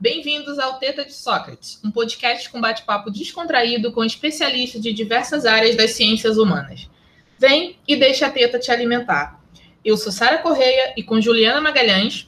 bem-vindos ao Teta de Sócrates, um podcast com bate-papo descontraído com especialistas de diversas áreas das ciências humanas. Vem e deixa a teta te alimentar. Eu sou Sara Correia e com Juliana Magalhães.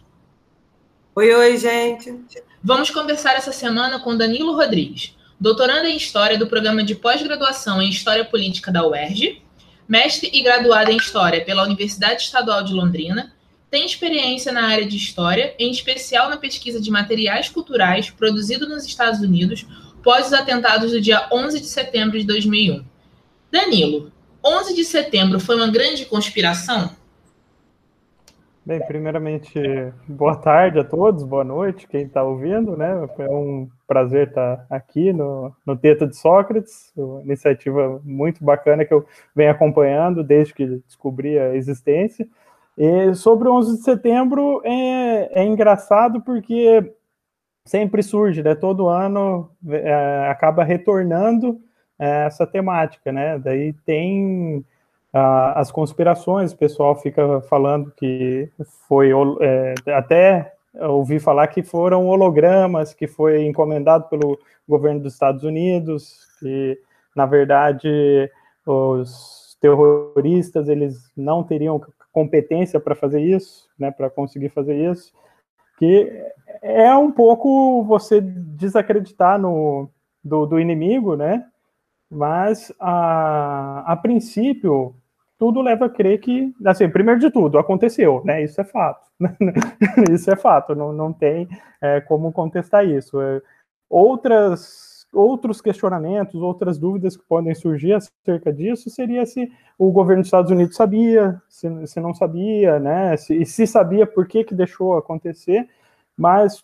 Oi, oi, gente. Vamos conversar essa semana com Danilo Rodrigues, doutorando em História do programa de pós-graduação em História Política da UERJ, mestre e graduado em História pela Universidade Estadual de Londrina tem experiência na área de história, em especial na pesquisa de materiais culturais produzido nos Estados Unidos pós os atentados do dia 11 de setembro de 2001. Danilo, 11 de setembro foi uma grande conspiração? Bem, primeiramente, boa tarde a todos, boa noite, quem está ouvindo, né? É um prazer estar aqui no, no Teta de Sócrates, uma iniciativa muito bacana que eu venho acompanhando desde que descobri a existência. E sobre o 11 de setembro é, é engraçado porque sempre surge, né? Todo ano é, acaba retornando é, essa temática, né? Daí tem ah, as conspirações, o pessoal fica falando que foi é, até ouvi falar que foram hologramas, que foi encomendado pelo governo dos Estados Unidos, que na verdade os terroristas eles não teriam competência para fazer isso, né, para conseguir fazer isso, que é um pouco você desacreditar no, do, do inimigo, né, mas a, a princípio tudo leva a crer que, assim, primeiro de tudo, aconteceu, né, isso é fato, isso é fato, não, não tem é, como contestar isso. É, outras outros questionamentos, outras dúvidas que podem surgir acerca disso seria se o governo dos Estados Unidos sabia, se, se não sabia, né? Se, e se sabia, por que, que deixou acontecer, mas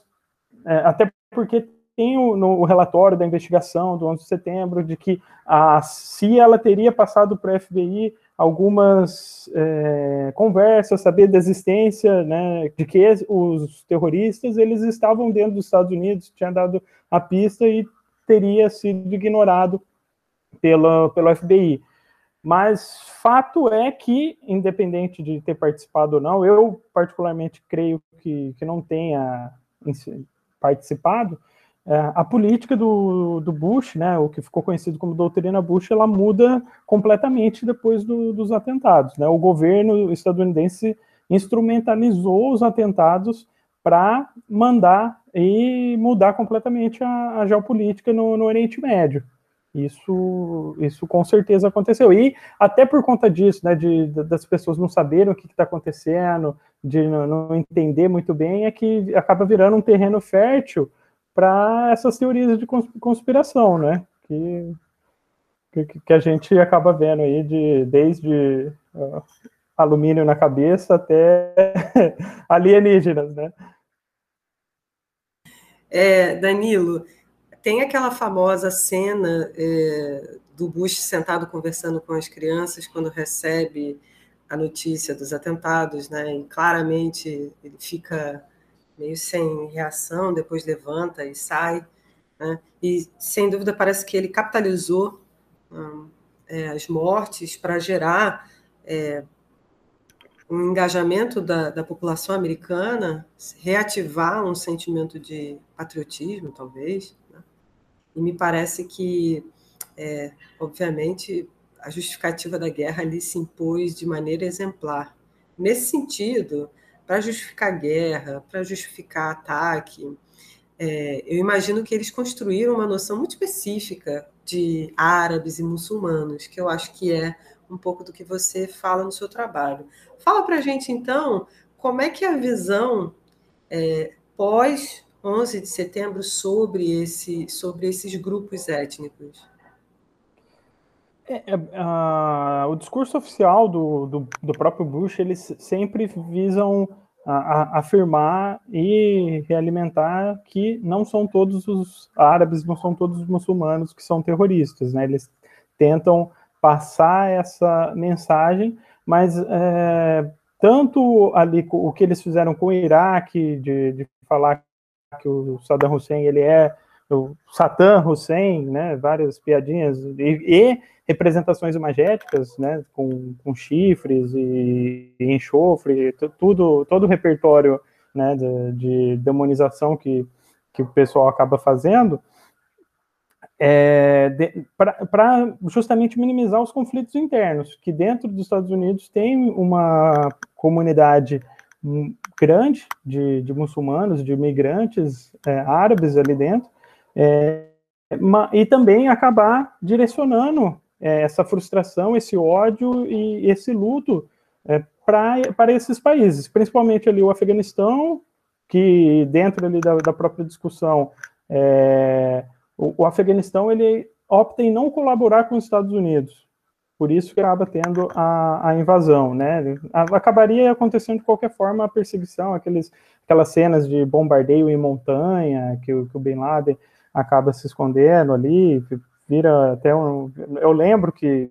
é, até porque tem o, no, o relatório da investigação do 11 de setembro de que a, se ela teria passado para o FBI algumas é, conversas, saber da existência, né, de que os terroristas eles estavam dentro dos Estados Unidos, tinha dado a pista e teria sido ignorado pela, pelo FBI. Mas fato é que, independente de ter participado ou não, eu particularmente creio que, que não tenha participado, é, a política do, do, Bush, né, o que ficou conhecido como doutrina Bush, ela muda completamente depois do, dos atentados. Né? O governo estadunidense instrumentalizou os atentados para mandar e mudar completamente a, a geopolítica no, no, Oriente Médio. Isso, isso com certeza aconteceu. E até por conta disso, né, de, das pessoas não saberem o que está acontecendo, de não, não, entender muito bem, é que acaba virando um terreno fértil para essas teorias de conspiração, né? Que, que, que, a gente acaba vendo aí de, desde uh, alumínio na cabeça até alienígenas, né? É, Danilo, tem aquela famosa cena é, do Bush sentado conversando com as crianças quando recebe a notícia dos atentados, né? E claramente ele fica meio sem reação, depois levanta e sai, né? E sem dúvida parece que ele capitalizou hum, é, as mortes para gerar é, um engajamento da, da população americana, reativar um sentimento de patriotismo, talvez. Né? E me parece que, é, obviamente, a justificativa da guerra ali se impôs de maneira exemplar. Nesse sentido, para justificar guerra, para justificar ataque, é, eu imagino que eles construíram uma noção muito específica de árabes e muçulmanos, que eu acho que é um pouco do que você fala no seu trabalho. Fala para a gente, então, como é que a visão é, pós 11 de setembro sobre, esse, sobre esses grupos étnicos? É, é, o discurso oficial do, do, do, próprio Bush, eles sempre visam a, a, afirmar e realimentar que não são todos os árabes, não são todos os muçulmanos que são terroristas, né? Eles tentam passar essa mensagem, mas é, tanto ali o que eles fizeram com o Iraque, de, de falar que o Saddam Hussein ele é o Saddam Hussein, né, várias piadinhas e, e representações imagéticas, né, com, com chifres e, e enxofre, tudo, todo o repertório, né, de, de demonização que que o pessoal acaba fazendo, é, para justamente minimizar os conflitos internos, que dentro dos Estados Unidos tem uma comunidade grande de, de muçulmanos, de imigrantes é, árabes ali dentro, é, e também acabar direcionando é, essa frustração, esse ódio e esse luto é, para esses países, principalmente ali o Afeganistão, que dentro ali da, da própria discussão é, o, o, Afeganistão ele opta em não colaborar com os Estados Unidos, por isso que acaba tendo a, a invasão, né? Acabaria acontecendo de qualquer forma a perseguição, aqueles, aquelas cenas de bombardeio em montanha, que, que o Bin Laden acaba se escondendo ali, vira até um. Eu lembro que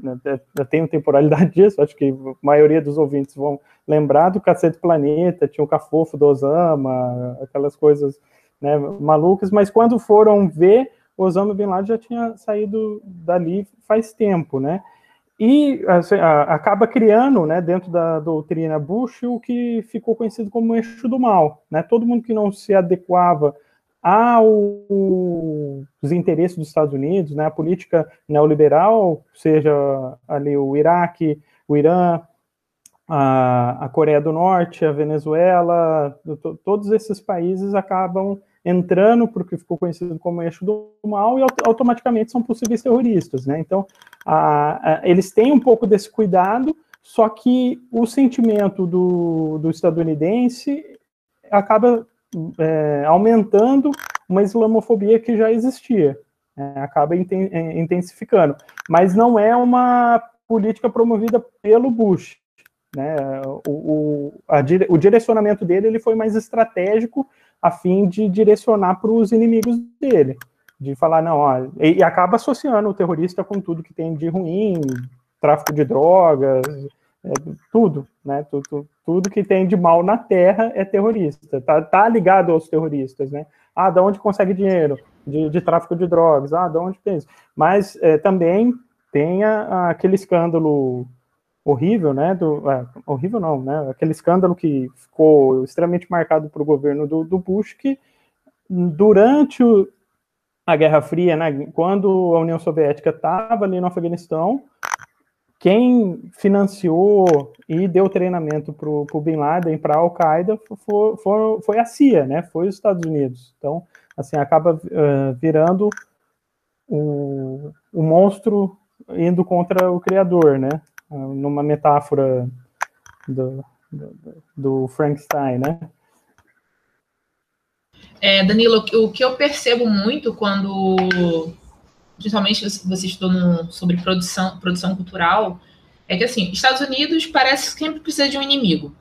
né, eu tenho temporalidade disso, acho que a maioria dos ouvintes vão lembrar do Cacete Planeta, tinha o Cafofo do Osama, aquelas coisas né, malucas, mas quando foram ver, Osama Bin Laden já tinha saído dali faz tempo, né? E assim, acaba criando, né, dentro da doutrina Bush, o que ficou conhecido como eixo do mal, né? Todo mundo que não se adequava aos interesses dos Estados Unidos, né, a política neoliberal, seja ali o Iraque, o Irã, a, a Coreia do Norte, a Venezuela, todos esses países acabam entrando porque ficou conhecido como eixo do mal e automaticamente são possíveis terroristas, né? Então, a, a, eles têm um pouco desse cuidado, só que o sentimento do, do estadunidense acaba é, aumentando uma islamofobia que já existia, é, acaba intensificando, mas não é uma política promovida pelo Bush, né? O, o, a, o direcionamento dele ele foi mais estratégico a fim de direcionar para os inimigos dele, de falar, não, ó, e, e, acaba associando o terrorista com tudo que tem de ruim, tráfico de drogas, é, tudo, né, tudo, tudo que tem de mal na Terra é terrorista, tá, tá ligado aos terroristas, né, ah, da onde consegue dinheiro? De, de tráfico de drogas, ah, da onde tem isso? Mas é, também tem a, aquele escândalo horrível, né? Do, é, horrível não, né? Aquele escândalo que ficou extremamente marcado para o governo do, do, Bush, que durante o, a Guerra Fria, né, quando a União Soviética estava ali no Afeganistão, quem financiou e deu treinamento para o Bin Laden, para a Al-Qaeda, foi, foi, foi, a CIA, né? Foi os Estados Unidos. Então, assim, acaba uh, virando o, o monstro indo contra o criador, né? Numa metáfora do, do, do Frankenstein, né? É, Danilo, o que eu percebo muito quando, principalmente você estudou no, sobre produção, produção cultural, é que assim, Estados Unidos parece que sempre precisa de um inimigo.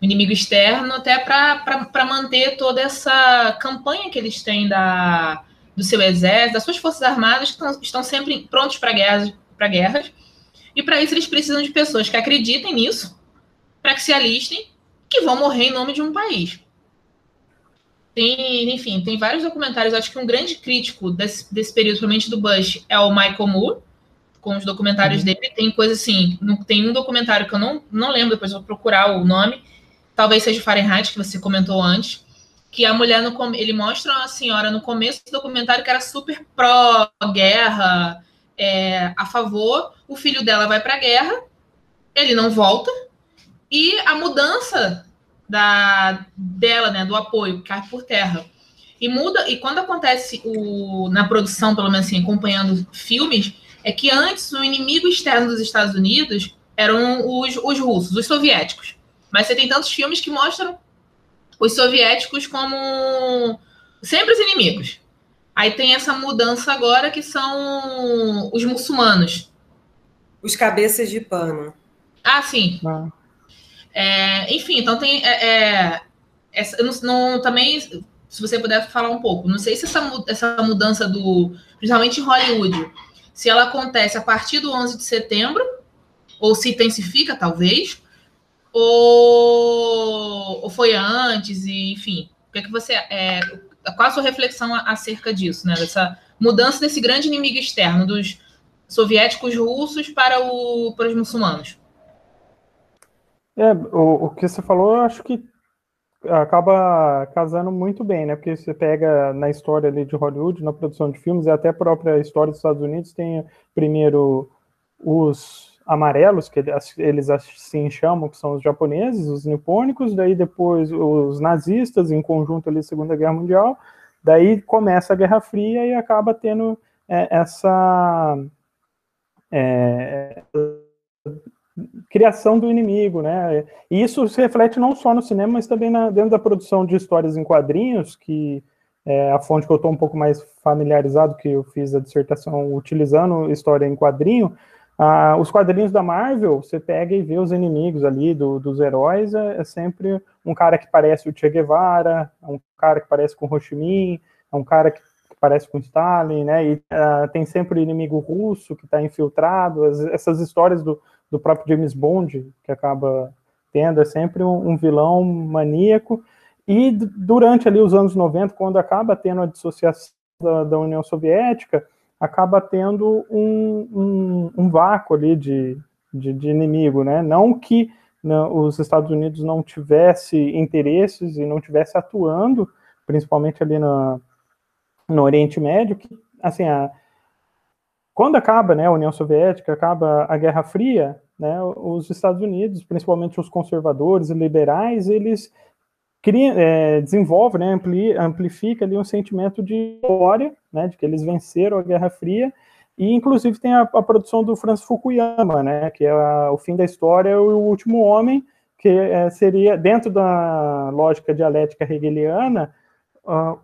Um inimigo externo, até para manter toda essa campanha que eles têm da, do seu exército, das suas forças armadas, que estão, estão sempre prontos para guerras, para guerras e para isso eles precisam de pessoas que acreditem nisso, para que se alistem, que vão morrer em nome de um país. Tem, enfim, tem vários documentários. Acho que um grande crítico desse, desse período, principalmente do Bush, é o Michael Moore, com os documentários uhum. dele. Tem coisa assim, tem um documentário que eu não, não lembro, depois vou procurar o nome. Talvez seja Fahrenheit, que você comentou antes. Que a mulher, no, ele mostra uma senhora no começo do documentário que era super pró-guerra, é, a favor, o filho dela vai para a guerra, ele não volta, e a mudança da dela, né, do apoio, cai por terra. E muda, e quando acontece o, na produção, pelo menos assim, acompanhando filmes, é que antes o inimigo externo dos Estados Unidos eram os, os russos, os soviéticos. Mas você tem tantos filmes que mostram os soviéticos como sempre os inimigos. Aí tem essa mudança agora que são os muçulmanos. Os cabeças de pano. Ah, sim. Ah. É, enfim, então tem. É, é, não, não, também, se você puder falar um pouco, não sei se essa, essa mudança do. Principalmente em Hollywood, se ela acontece a partir do 11 de setembro, ou se intensifica, talvez, ou, ou foi antes, e enfim. O que é que você. É, qual a sua reflexão acerca disso, né? Dessa mudança desse grande inimigo externo dos soviéticos russos para, o, para os muçulmanos? É, o, o que você falou, eu acho que acaba casando muito bem, né? Porque você pega na história ali de Hollywood, na produção de filmes, e até a própria história dos Estados Unidos, tem primeiro os amarelos, que eles assim chamam, que são os japoneses, os nipônicos, daí depois os nazistas, em conjunto ali, Segunda Guerra Mundial, daí começa a Guerra Fria e acaba tendo é, essa é, criação do inimigo, né? E isso se reflete não só no cinema, mas também na, dentro da produção de histórias em quadrinhos, que é a fonte que eu estou um pouco mais familiarizado, que eu fiz a dissertação utilizando história em quadrinho. Ah, os quadrinhos da Marvel, você pega e vê os inimigos ali do, dos heróis, é, é, sempre um cara que parece o Che Guevara, é um cara que parece com o Ho Chi Minh, é um cara que parece com Stalin, né? E uh, tem sempre o inimigo russo que está infiltrado. As, essas histórias do, do próprio James Bond, que acaba tendo, é sempre um, um vilão maníaco. E durante ali os anos 90, quando acaba tendo a dissociação da, da União Soviética, acaba tendo um, um, um vácuo ali de, de, de, inimigo, né? Não que não, né, os Estados Unidos não tivesse interesses e não tivesse atuando, principalmente ali na, no Oriente Médio, que, assim, a, quando acaba né, a União Soviética, acaba a Guerra Fria, né, os Estados Unidos, principalmente os conservadores e liberais, eles criam, é, desenvolvem, né, ampli, amplifica ali um sentimento de glória, né, de que eles venceram a Guerra Fria, e inclusive tem a, a produção do Francis Fukuyama, né, que é a, o fim da história, o último homem, que é, seria, dentro da lógica dialética hegeliana, uh,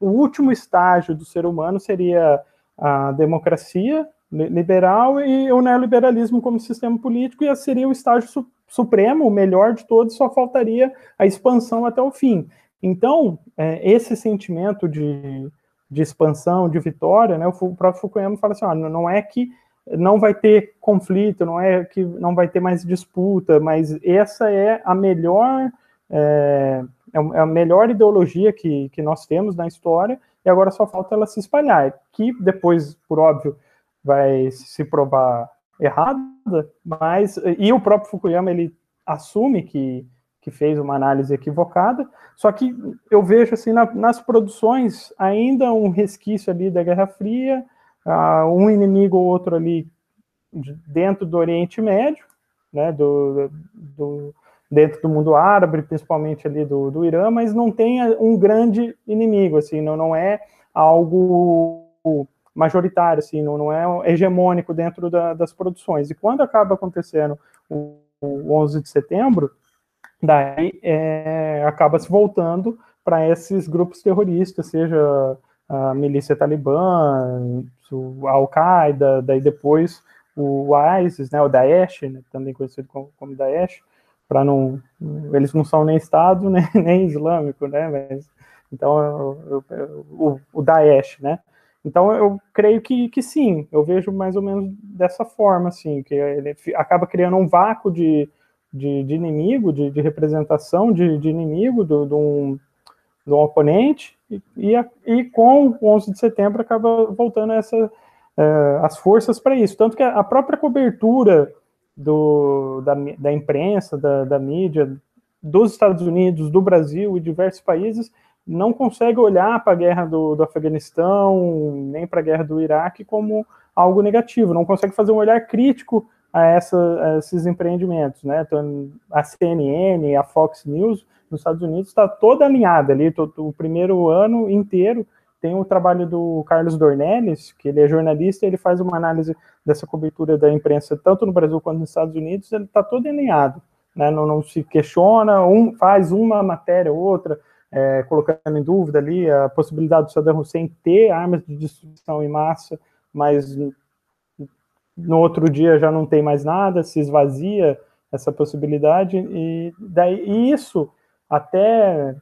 o último estágio do ser humano seria a democracia liberal e o neoliberalismo como sistema político, e seria o estágio supremo, o melhor de todos, só faltaria a expansão até o fim. Então, é, esse sentimento de, de expansão, de vitória, né, o próprio Fukuyama fala assim, ó, não é que não vai ter conflito, não é que não vai ter mais disputa, mas essa é a melhor é, é, é a melhor ideologia que, que nós temos na história, e agora só falta ela se espalhar, que depois, por óbvio, vai se provar errada, mas e o próprio Fukuyama ele assume que, que fez uma análise equivocada, só que eu vejo assim na, nas produções ainda um resquício ali da Guerra Fria, uh, um inimigo ou outro ali dentro do Oriente Médio, né, do, do, dentro do mundo árabe, principalmente ali do, do Irã, mas não tem um grande inimigo, assim, não, não é algo majoritário, assim, não, não é hegemônico dentro da, das produções. E quando acaba acontecendo o, o 11 de setembro, daí é, acaba se voltando para esses grupos terroristas, seja a milícia talibã, a Al-Qaeda, daí depois o ISIS, né, o Daesh, né, também conhecido como, como Daesh, para não, eles não são nem Estado nem, nem islâmico, né? Mas, então eu, eu, o, o Daesh, né? Então eu creio que, que sim, eu vejo mais ou menos dessa forma, assim, que ele acaba criando um vácuo de, de, de inimigo, de, de, representação de, de inimigo do, do, um, um oponente, e, e, e, com o 11 de setembro acaba voltando essa, uh, as forças para isso. Tanto que a própria cobertura do, da, da imprensa, da, da mídia, dos Estados Unidos, do Brasil e diversos países não consegue olhar para a guerra do, do Afeganistão, nem para a guerra do Iraque como algo negativo, não consegue fazer um olhar crítico a, essa, a esses empreendimentos. Né? Então, a CNN, a Fox News nos Estados Unidos está toda alinhada ali, o primeiro ano inteiro tem o trabalho do Carlos Dornelles, que ele é jornalista, ele faz uma análise dessa cobertura da imprensa, tanto no Brasil quanto nos Estados Unidos, ele está todo alinhado, né? não, não, se questiona, um faz uma matéria ou outra, é, colocando em dúvida ali a possibilidade do Saddam Hussein ter armas de destruição em massa, mas no outro dia já não tem mais nada, se esvazia essa possibilidade, e daí e isso até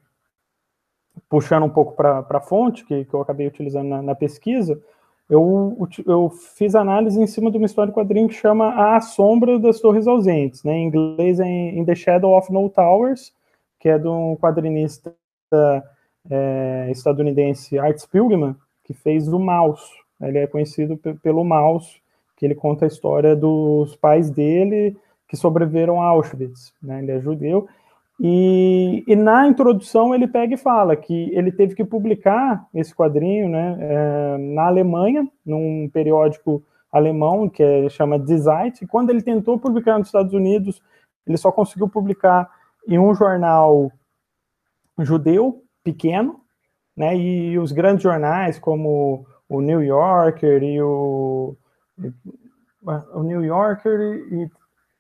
puxando um pouco para a fonte, que, que eu acabei utilizando na, na pesquisa, eu, eu, fiz análise em cima de uma história de quadrinho que chama A Sombra das Torres Ausentes, né? em inglês é In the Shadow of No Towers, que é de um quadrinista é, estadunidense, Art Spiegelman, que fez o Mouse. Ele é conhecido pelo Mouse, que ele conta a história dos pais dele que sobreviveram a Auschwitz. Né? Ele é judeu, E, e, na introdução ele pega e fala que ele teve que publicar esse quadrinho né, é, na Alemanha, num periódico alemão que é, chama Zeit, e quando ele tentou publicar nos Estados Unidos, ele só conseguiu publicar em um jornal judeu pequeno, né, e os grandes jornais como o New Yorker e o, o New Yorker e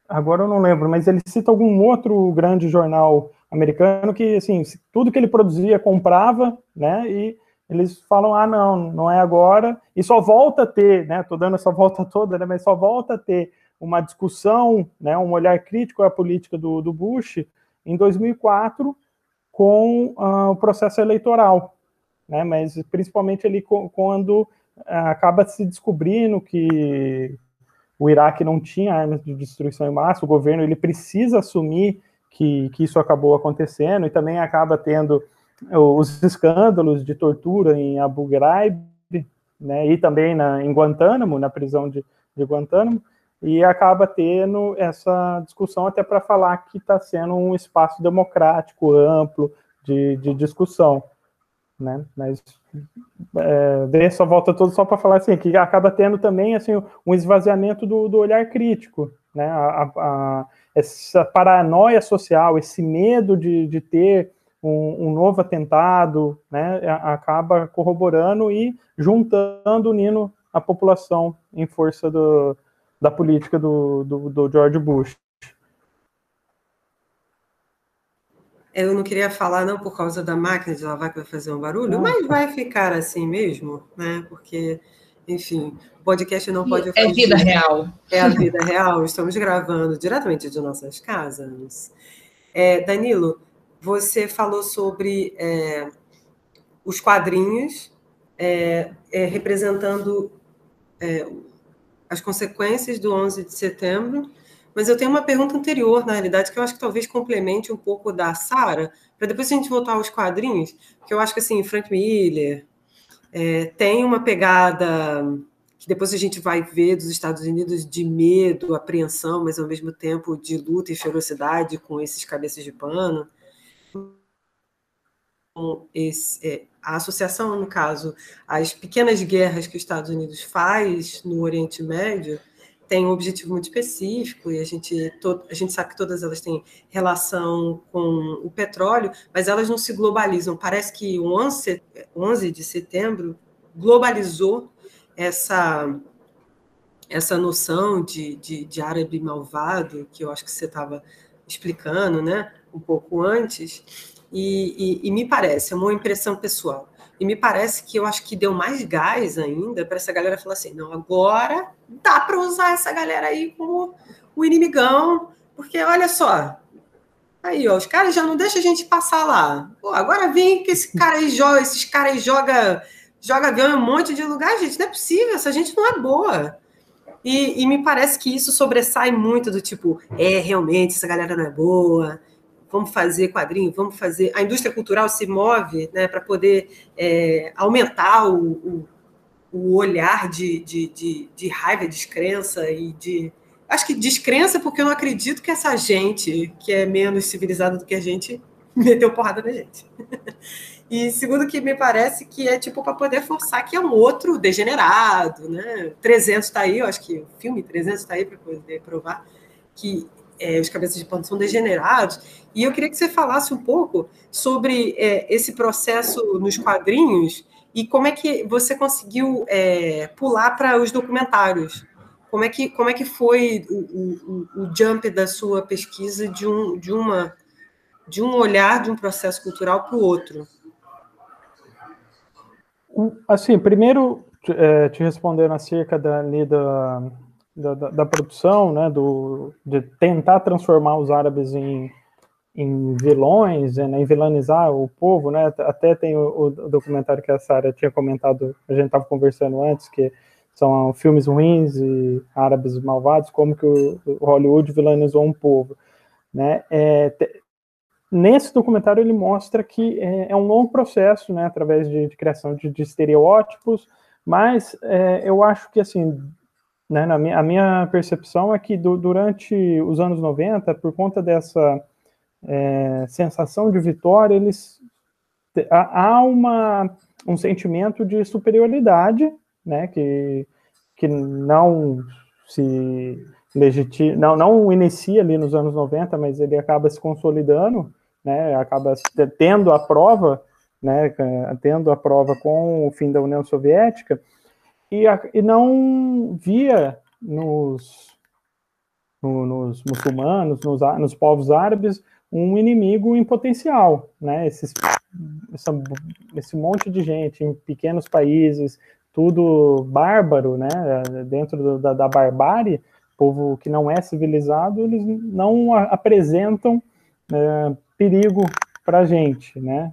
agora eu não lembro, mas ele cita algum outro grande jornal americano que, assim, tudo que ele produzia comprava, né, e eles falam, ah, não, não é agora, e só volta a ter, né, tô dando essa volta toda, né, mas só volta a ter uma discussão, né, um olhar crítico à política do, do Bush em 2004 com uh, o processo eleitoral, né, mas principalmente ali quando uh, acaba se descobrindo que o Iraque não tinha armas de destruição em massa, o governo ele precisa assumir que, que isso acabou acontecendo e também acaba tendo os escândalos de tortura em Abu Ghraib, né, e também na, em Guantánamo, na prisão de, de Guantánamo, e acaba tendo essa discussão até para falar que está sendo um espaço democrático, amplo, de, de discussão né? Mas é, dei essa volta toda só para falar assim que acaba tendo também assim um esvaziamento do, do olhar crítico, né? A, a, essa paranoia social, esse medo de, de ter um, um, novo atentado, né? Acaba corroborando e juntando, unindo a população em força do, da política do, do, do George Bush. Eu não queria falar, não, por causa da máquina de lavar que vai fazer um barulho, mas vai ficar assim mesmo, né? Porque, enfim, o podcast não pode. É vida real. É a vida real. Estamos gravando diretamente de nossas casas. É, Danilo, você falou sobre é, os quadrinhos é, é representando é, as consequências do 11 de setembro mas eu tenho uma pergunta anterior, na realidade, que eu acho que talvez complemente um pouco da Sara, para depois a gente voltar aos quadrinhos, que eu acho que assim, Frank Miller é, tem uma pegada que depois a gente vai ver dos Estados Unidos de medo, apreensão, mas ao mesmo tempo de luta e ferocidade com esses cabeças de pano. Esse, é, a associação, no caso, as pequenas guerras que os Estados Unidos faz no Oriente Médio, tem um objetivo muito específico e a gente, a gente sabe que todas elas têm relação com o petróleo, mas elas não se globalizam. Parece que o 11, 11 de setembro globalizou essa essa noção de, de, de árabe malvado, que eu acho que você estava explicando né, um pouco antes, e, e, e me parece, é uma impressão pessoal, e me parece que eu acho que deu mais gás ainda para essa galera falar assim: não, agora dá para usar essa galera aí como o inimigão, porque olha só, aí ó, os caras já não deixam a gente passar lá. Pô, agora vem que esse cara aí joga, esses caras aí joga, joga avião um monte de lugar, gente, não é possível, essa gente não é boa. E, e me parece que isso sobressai muito do tipo, é, realmente, essa galera não é boa, vamos fazer quadrinho, vamos fazer. A indústria cultural se move né, para poder é, aumentar o, o, o olhar de, de, de, de, raiva, descrença e de. Acho que descrença porque eu não acredito que essa gente, que é menos civilizada do que a gente, meteu porrada na gente. E segundo que me parece que é tipo para poder forçar que é um outro degenerado, né? 300 está aí, eu acho que o filme 300 está aí para poder provar que é, os cabeças de pano são degenerados. E eu queria que você falasse um pouco sobre é, esse processo nos quadrinhos e como é que você conseguiu é, pular para os documentários. Como é que, como é que foi o, o, o jump da sua pesquisa de um, de, uma, de um olhar de um processo cultural para o outro? Assim, primeiro, é, te respondendo acerca da, da, da, da, da, produção, né, do, de tentar transformar os árabes em, em vilões, né, em vilanizar o povo, né, até tem o, o documentário que a Sara tinha comentado, a gente estava conversando antes, que são filmes ruins e árabes malvados, como que o, o Hollywood vilanizou um povo, né, é, te, nesse documentário ele mostra que é, é, um longo processo, né, através de, de criação de, de estereótipos, mas é, eu acho que, assim, né, minha, a minha percepção é que do, durante os anos 90, por conta dessa é, sensação de vitória, eles há uma, um sentimento de superioridade, né, que, que não se legitima, não, não inicia ali nos anos 90, mas ele acaba se consolidando, né, acaba tendo a prova, né, tendo a prova com o fim da União Soviética, e, a, e não via nos, no, nos muçulmanos, nos, nos povos árabes, um inimigo em potencial, né, esses, essa, esse monte de gente em pequenos países, tudo bárbaro, né, dentro do, da, da barbárie, povo que não é civilizado, eles não apresentam é, perigo para a gente, né?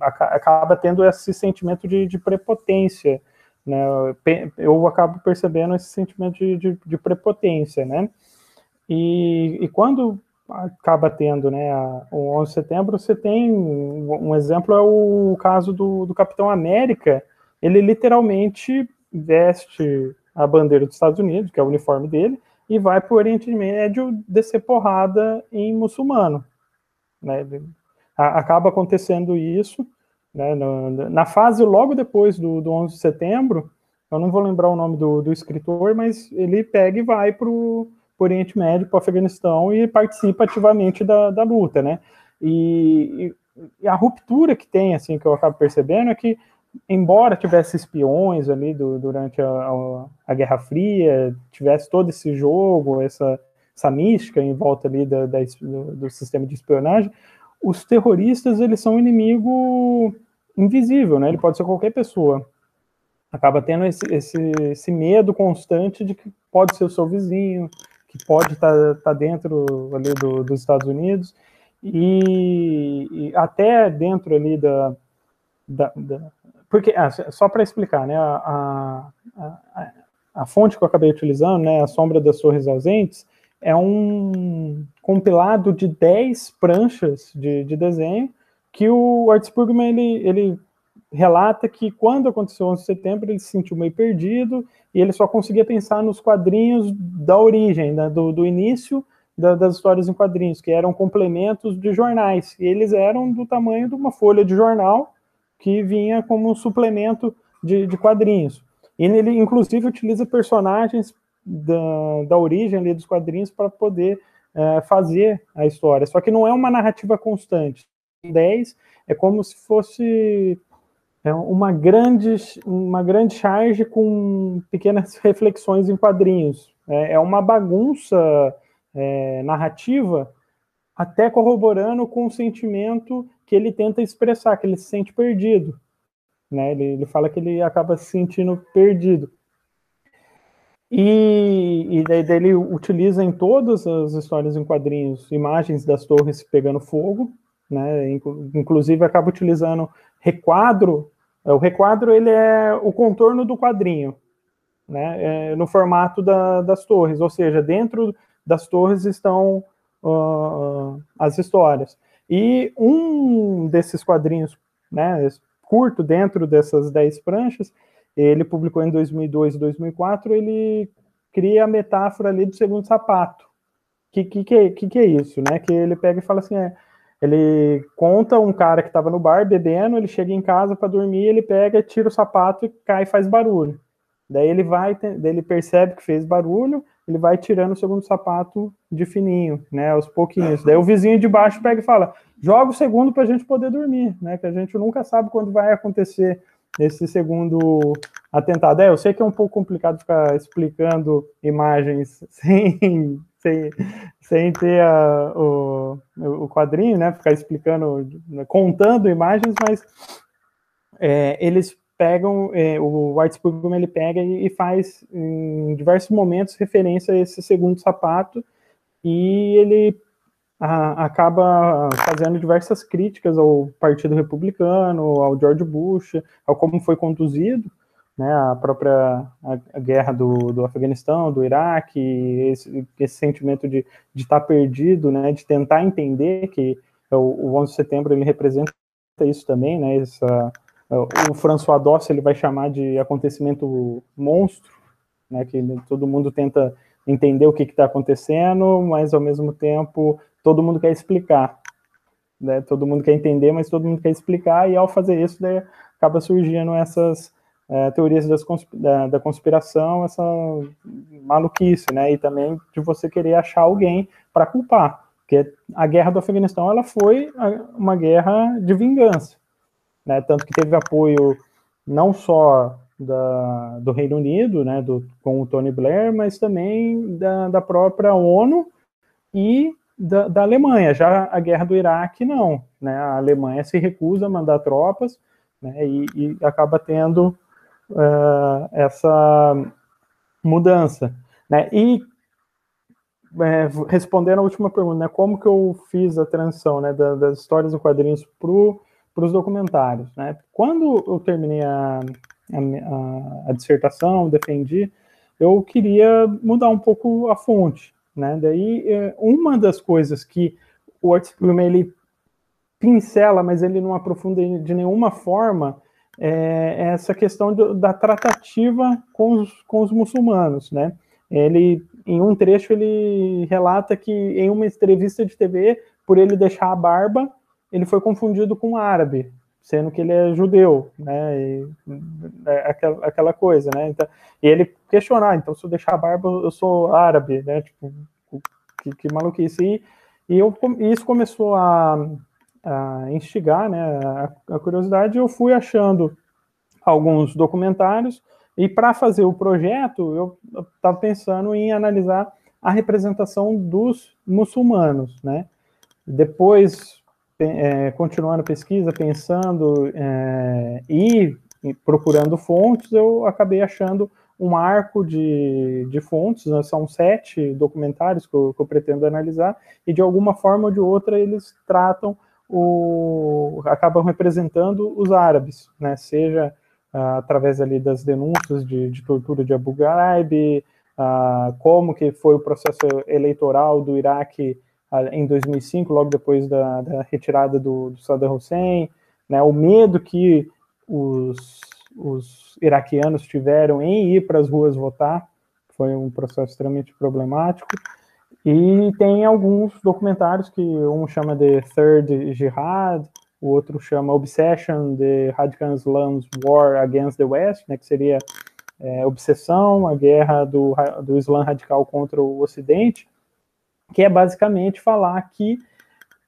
Acaba tendo esse sentimento de, de prepotência, né? Eu acabo percebendo esse sentimento de, de, de prepotência, né? E, e, quando acaba tendo, né, o 11 de setembro, você tem um, um exemplo é o caso do, do Capitão América. Ele literalmente veste a bandeira dos Estados Unidos, que é o uniforme dele, e vai para o Oriente Médio descer porrada em muçulmano. Né? Acaba acontecendo isso. Né? Na fase logo depois do, do 11 de setembro, eu não vou lembrar o nome do, do escritor, mas ele pega e vai para o Oriente Médio, para o Afeganistão e participa ativamente da, da luta. Né? E, e, a ruptura que tem, assim, que eu acabo percebendo, é que embora tivesse espiões ali do, durante a, a, a, Guerra Fria, tivesse todo esse jogo, essa, essa mística em volta ali da, da, do, do, sistema de espionagem, os terroristas, eles são um inimigo invisível, né? Ele pode ser qualquer pessoa. Acaba tendo esse, esse, esse medo constante de que pode ser o seu vizinho, que pode estar tá, tá dentro ali do, dos Estados Unidos, e, e até dentro ali da, da, da, porque, ah, só para explicar, né, a, a, a, fonte que eu acabei utilizando, né, a Sombra das Torres Ausentes, é um compilado de 10 pranchas de, de desenho que o Art ele, ele relata que quando aconteceu o 11 de setembro, ele se sentiu meio perdido e ele só conseguia pensar nos quadrinhos da origem, né, do, do início da, das histórias em quadrinhos, que eram complementos de jornais, e eles eram do tamanho de uma folha de jornal, que vinha como um suplemento de, de quadrinhos. E ele, inclusive, utiliza personagens da, da origem ali dos quadrinhos para poder é, fazer a história. Só que não é uma narrativa constante. 10 é como se fosse é, uma, grande, uma grande charge com pequenas reflexões em quadrinhos. É, é uma bagunça é, narrativa, até corroborando com o sentimento que ele tenta expressar, que ele se sente perdido. Né? Ele, ele fala que ele acaba se sentindo perdido. E, e daí, daí, ele utiliza em todas as histórias em quadrinhos imagens das torres pegando fogo, né? Inclusive acaba utilizando requadro. O requadro ele é o contorno do quadrinho, né? É no formato da, das torres, ou seja, dentro das torres estão uh, as histórias. E um desses quadrinhos, né, curto dentro dessas 10 pranchas, ele publicou em 2002 e 2004, ele cria a metáfora ali do segundo sapato. Que, que, que, que é isso, né? Que ele pega e fala assim, é, ele conta um cara que estava no bar bebendo, ele chega em casa para dormir, ele pega, tira o sapato e cai e faz barulho. Daí ele vai, daí ele percebe que fez barulho, ele vai tirando o segundo sapato de fininho, né, aos pouquinhos. Daí o vizinho de baixo pega e fala: joga o segundo para a gente poder dormir, né, que a gente nunca sabe quando vai acontecer esse segundo atentado. É, eu sei que é um pouco complicado ficar explicando imagens sem, sem, sem ter a, o, o quadrinho, né, ficar explicando, contando imagens, mas é, eles pegam, é, o White Spurgeon ele pega e, e, faz em diversos momentos referência a esse segundo sapato e ele a, acaba fazendo diversas críticas ao Partido Republicano, ao George Bush, ao como foi conduzido né, a própria a, guerra do, do Afeganistão, do Iraque, esse, esse sentimento de, estar perdido, né, de tentar entender que o, o 11 de setembro ele representa isso também, né, essa o François Doss ele vai chamar de acontecimento monstro, né, que todo mundo tenta entender o que está acontecendo, mas ao mesmo tempo todo mundo quer explicar. Né? Todo mundo quer entender, mas todo mundo quer explicar, e ao fazer isso, daí acaba surgindo essas é, teorias consp da, da, conspiração, essa maluquice, né? E também de você querer achar alguém para culpar. Porque a guerra do Afeganistão ela foi uma guerra de vingança. Né? Tanto que teve apoio não só da, do Reino Unido, né, do, com o Tony Blair, mas também da, da própria ONU e da, da, Alemanha. Já a guerra do Iraque, não. Né? A Alemanha se recusa a mandar tropas né, e, e acaba tendo uh, essa mudança. Né? E é, respondendo a última pergunta, né, como que eu fiz a transição né, das, das histórias em quadrinhos para os documentários? Né? Quando eu terminei a, a, a, dissertação, defendi, eu queria mudar um pouco a fonte. Né? Daí, é, uma das coisas que o Art ele pincela, mas ele não aprofunda de nenhuma forma, é essa questão do, da tratativa com os, com os muçulmanos, né? Ele, em um trecho, ele relata que em uma entrevista de TV, por ele deixar a barba, ele foi confundido com um árabe, sendo que ele é judeu, né? E, é aquela, aquela coisa, né? Então, e ele questionar, ah, então se eu deixar a barba, eu sou árabe, né? Tipo, que, que maluquice. E, e eu, isso começou a, a instigar né, a, a curiosidade, eu fui achando alguns documentários, e para fazer o projeto, eu estava pensando em analisar a representação dos muçulmanos, né? Depois, é, continuando a pesquisa, pensando é, e procurando fontes, eu acabei achando um arco de, de fontes, né? são sete documentários que eu, que eu pretendo analisar, e de alguma forma ou de outra eles tratam o, acabam representando os árabes, né? Seja uh, através ali das denúncias de, de tortura de Abu Ghraib, uh, como que foi o processo eleitoral do Iraque uh, em 2005, logo depois da, da retirada do, do, Saddam Hussein, né? O medo que os, os iraquianos tiveram em ir para as ruas votar, foi um processo extremamente problemático. E tem alguns documentários que um chama de Third Jihad, o outro chama Obsession, The Radical Islam's War Against the West, né, que seria é, obsessão, a guerra do, do Islã radical contra o Ocidente, que é basicamente falar que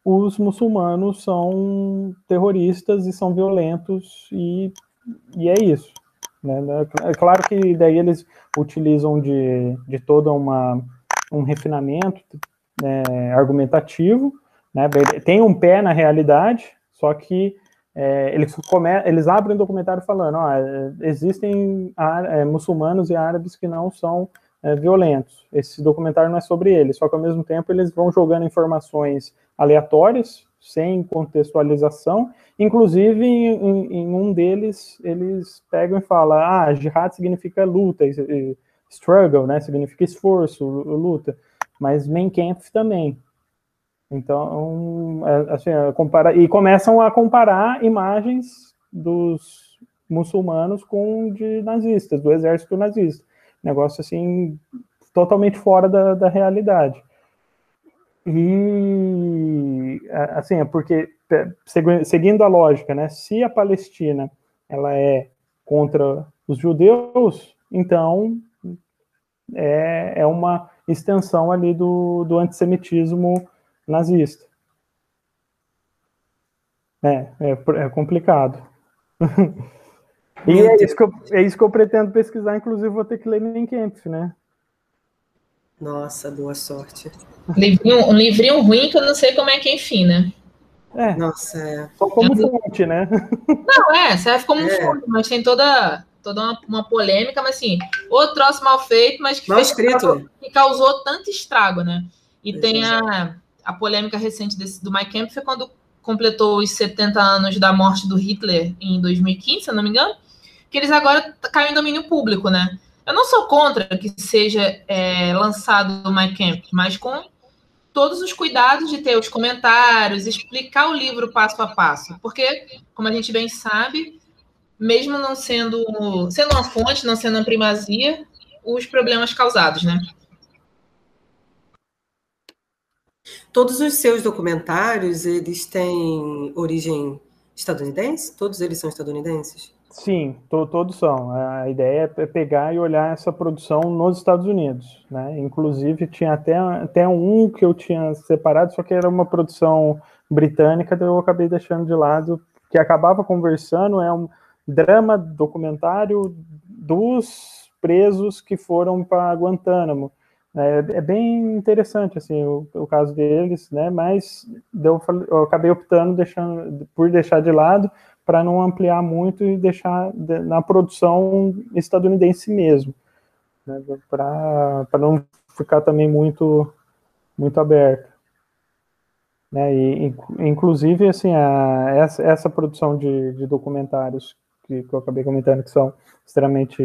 os muçulmanos são terroristas e são violentos e, e é isso. Né? É claro que daí eles utilizam de, de toda uma um refinamento é, argumentativo, né? tem um pé na realidade, só que é, eles, come, eles abrem o documentário falando, ó, existem é, muçulmanos e árabes que não são é, violentos. Esse documentário não é sobre eles, só que ao mesmo tempo eles vão jogando informações aleatórias, sem contextualização. Inclusive, em, em, em um deles, eles pegam e falam, ah, jihad significa luta, e, struggle, né? Significa esforço, luta. Mas main camp também. Então, é, assim, é, compara, e começam a comparar imagens dos muçulmanos com de nazistas, do exército nazista. Negócio assim, totalmente fora da, da realidade. E, assim, é porque, seguindo a lógica, né, se a Palestina ela é contra os judeus, então é, é uma extensão ali do, do antissemitismo nazista. É, é, é complicado. e é isso, que eu, é isso que eu pretendo pesquisar, inclusive vou ter que ler Mein Kampf, né? Nossa, boa sorte. Livrinho, um livrinho ruim que eu não sei como é que enfim, né? É. Nossa, é. Só como fonte, né? Não, é, serve como é. fonte, mas tem toda toda uma, uma polêmica, mas assim, outro troço mal feito, mas que, mal fez, escrito. que causou tanto estrago, né? E é tem a, a polêmica recente desse, do Mike foi quando completou os 70 anos da morte do Hitler em 2015, se eu não me engano, que eles agora caem em domínio público, né? Eu não sou contra que seja é, lançado o My Camp, mas com todos os cuidados de ter os comentários, explicar o livro passo a passo, porque, como a gente bem sabe, mesmo não sendo sendo uma fonte, não sendo uma primazia, os problemas causados, né? todos os seus documentários, eles têm origem estadunidense? Todos eles são estadunidenses? Sim, to, todos são. A ideia é pegar e olhar essa produção nos Estados Unidos. Né? Inclusive, tinha até, até um que eu tinha separado, só que era uma produção britânica, daí eu acabei deixando de lado, que acabava conversando, é um drama documentário dos presos que foram para Guantánamo. É, é, bem interessante assim o, o, caso deles, né? Mas eu, eu acabei optando deixando, por deixar de lado para não ampliar muito e deixar de, na produção estadunidense mesmo, né? para não ficar também muito muito aberto. Né? E, inclusive, assim, a, essa, essa produção de, de documentários que, que, eu acabei comentando que são extremamente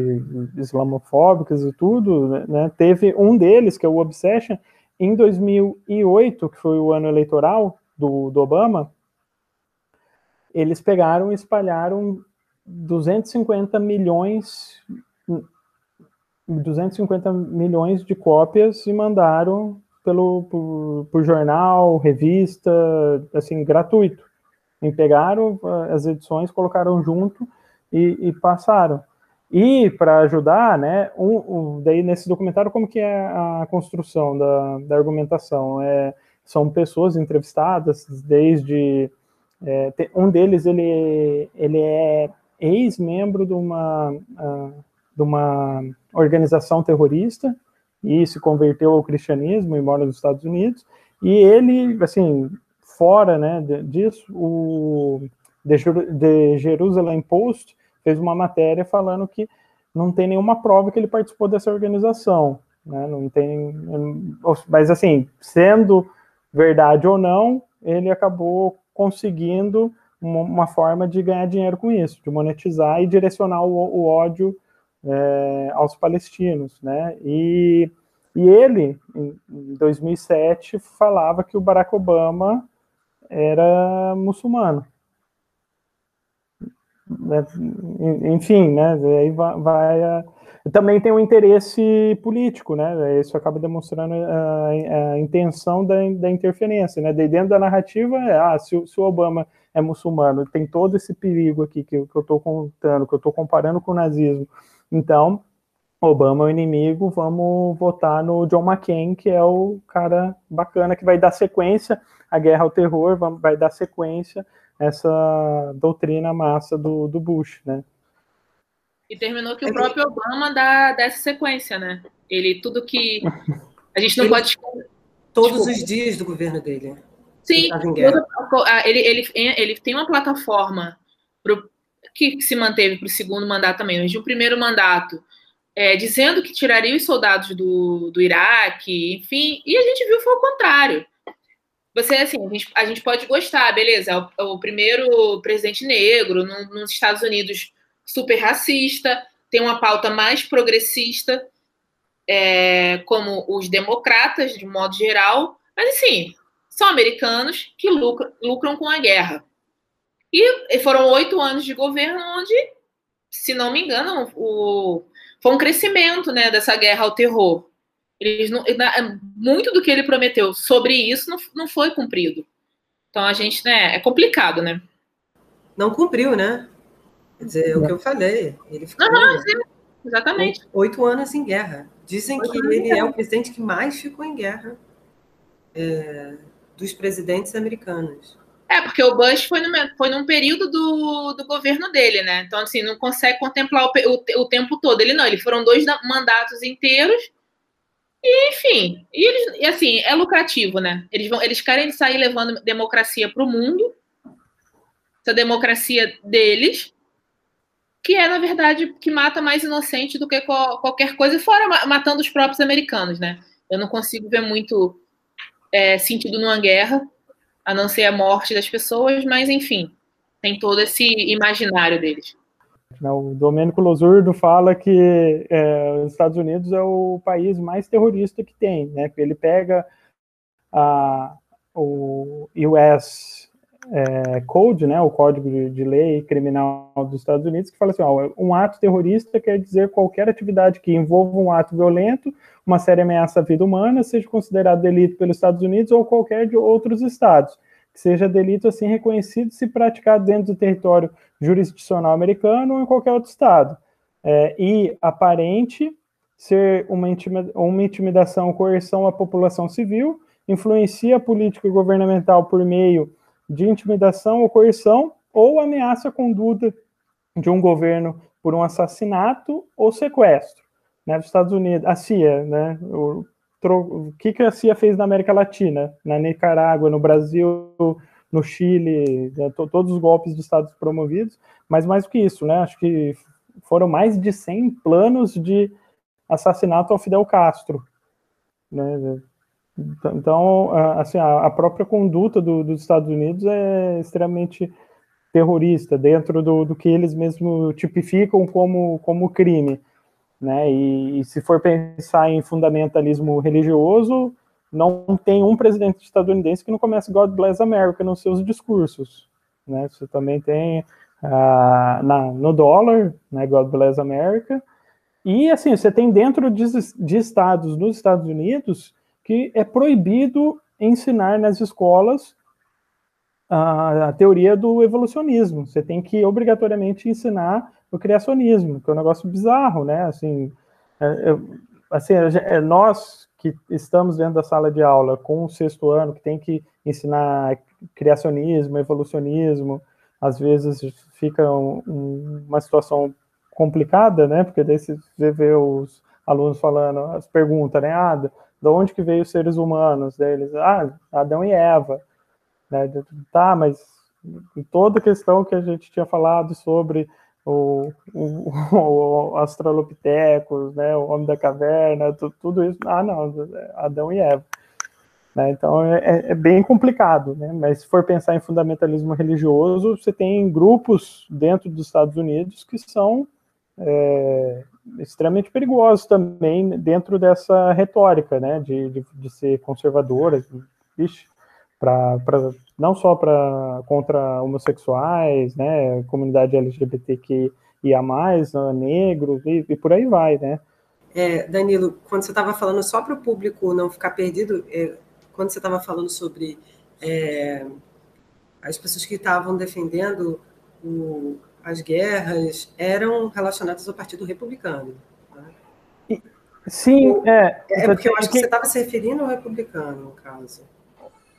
islamofóbicos e tudo, né? Teve um deles, que é o Obsession, em 2008, que foi o ano eleitoral do, do Obama, eles pegaram e espalharam 250 milhões 250 milhões de cópias e mandaram pelo por, por jornal, revista, assim, gratuito. E pegaram ah, as edições, colocaram junto e, e passaram. E para ajudar, né, um, um, daí nesse documentário como que é a construção da, da argumentação? É, são pessoas entrevistadas desde é, um deles ele, ele é ex-membro de uma, uh, de uma organização terrorista e se converteu ao cristianismo e mora nos Estados Unidos. E ele, assim, fora né, disso, o The Jerusalem Post fez uma matéria falando que não tem nenhuma prova que ele participou dessa organização. Né, não tem, mas assim, sendo verdade ou não, ele acabou conseguindo uma, uma, forma de ganhar dinheiro com isso, de monetizar e direcionar o, o ódio é, aos palestinos, né? E, e ele, em 2007, falava que o Barack Obama era muçulmano. Né? Enfim, né? Aí vai, vai também tem um interesse político, né? Isso acaba demonstrando a, a intenção da, da, interferência, né? De dentro da narrativa, é, ah, se, se, o Obama é muçulmano, tem todo esse perigo aqui que, que eu estou contando, que eu estou comparando com o nazismo. Então, Obama é o inimigo, vamos votar no John McCain, que é o cara bacana que vai dar sequência à guerra ao terror, vai dar sequência essa doutrina massa do, do Bush, né? E terminou que o próprio Obama dá dessa sequência, né? Ele, tudo que. A gente não ele, pode. Todos Desculpa. os dias do governo dele. Sim, ele, ele, ele tem uma plataforma pro, que se manteve para o segundo mandato também, mas de um primeiro mandato, é, dizendo que tiraria os soldados do, do Iraque, enfim, e a gente viu foi o contrário. Você, assim, a gente, a gente pode gostar, beleza, é o, é o primeiro presidente negro no, nos Estados Unidos super racista, tem uma pauta mais progressista, é, como os democratas, de modo geral, mas assim, são americanos que lucram, lucram com a guerra. E foram oito anos de governo onde, se não me engano, o, foi um crescimento né, dessa guerra ao terror. Eles não, muito do que ele prometeu sobre isso não, não foi cumprido. Então a gente, né, é complicado, né? Não cumpriu, né? Quer dizer, é o que eu falei. Ele ficou uhum, sim, exatamente. Oito anos em guerra. Dizem oito que ele é o presidente que mais ficou em guerra é, dos presidentes americanos. É, porque o Bush foi, no, foi num período do, do governo dele, né? Então, assim, não consegue contemplar o, o, o tempo todo. Ele não, ele foram dois mandatos inteiros. E, enfim, e, eles, e assim, é lucrativo, né? Eles, vão, eles querem sair levando democracia para o mundo, essa democracia deles, que é, na verdade, que mata mais inocente do que qualquer coisa, fora matando os próprios americanos, né? Eu não consigo ver muito é, sentido numa guerra, a não ser a morte das pessoas, mas, enfim, tem todo esse imaginário deles. O Domênico Losurdo fala que é, os Estados Unidos é o país mais terrorista que tem, né? Ele pega a, o US é, Code, né, o Código de, de, Lei Criminal dos Estados Unidos, que fala assim, ó, um ato terrorista quer dizer qualquer atividade que envolva um ato violento, uma séria ameaça à vida humana, seja considerado delito pelos Estados Unidos ou qualquer de outros estados, que seja delito assim reconhecido se praticado dentro do território jurisdicional americano ou em qualquer outro estado, é, e aparente ser uma, uma intimidação ou coerção à população civil, influencia a política governamental por meio de intimidação ou coerção ou ameaça a conduta de um governo por um assassinato ou sequestro. Né, dos Estados Unidos, a CIA, né, o, o que, que a CIA fez na América Latina, na Nicarágua, no Brasil, no Chile, né, todos os golpes de Estados promovidos, mas mais do que isso, né, acho que foram mais de 100 planos de assassinato ao Fidel Castro. Né, então, assim, a própria conduta do, dos Estados Unidos é extremamente terrorista, dentro do, do que eles mesmos tipificam como, como crime. Né? E, e, se for pensar em fundamentalismo religioso, não tem um presidente estadunidense que não comece God Bless America nos seus discursos. Né? Você também tem uh, na, no dólar, né, God Bless America, e assim, você tem dentro de, de estados nos Estados Unidos que é proibido ensinar nas escolas a, a, teoria do evolucionismo. Você tem que obrigatoriamente ensinar o criacionismo, que é um negócio bizarro, né? Assim, é, é, assim é, nós que estamos dentro da sala de aula com o sexto ano, que tem que ensinar criacionismo, evolucionismo, às vezes fica um, uma situação complicada, né? Porque daí você vê os alunos falando, as perguntas, né? Ah, de onde que veio os seres humanos deles? Ah, Adão e Eva. Né? Tá, mas toda a questão que a gente tinha falado sobre o, o, o Australopithecus, né, o Homem da Caverna, tudo, tudo isso, ah, não, Adão e Eva. Né, então é, é, é, bem complicado, né, mas se for pensar em fundamentalismo religioso, você tem grupos dentro dos Estados Unidos que são é, extremamente perigosos também dentro dessa retórica, né, de, de, de ser para não só para contra homossexuais, né, comunidade LGBTQIA+, né, negros e, e por aí vai, né. É, Danilo, quando você estava falando só para o público não ficar perdido, é, quando você estava falando sobre é, as pessoas que estavam defendendo o, as guerras eram relacionadas ao Partido Republicano. Né? Sim, é. É porque eu acho que, você estava se referindo ao republicano, no caso.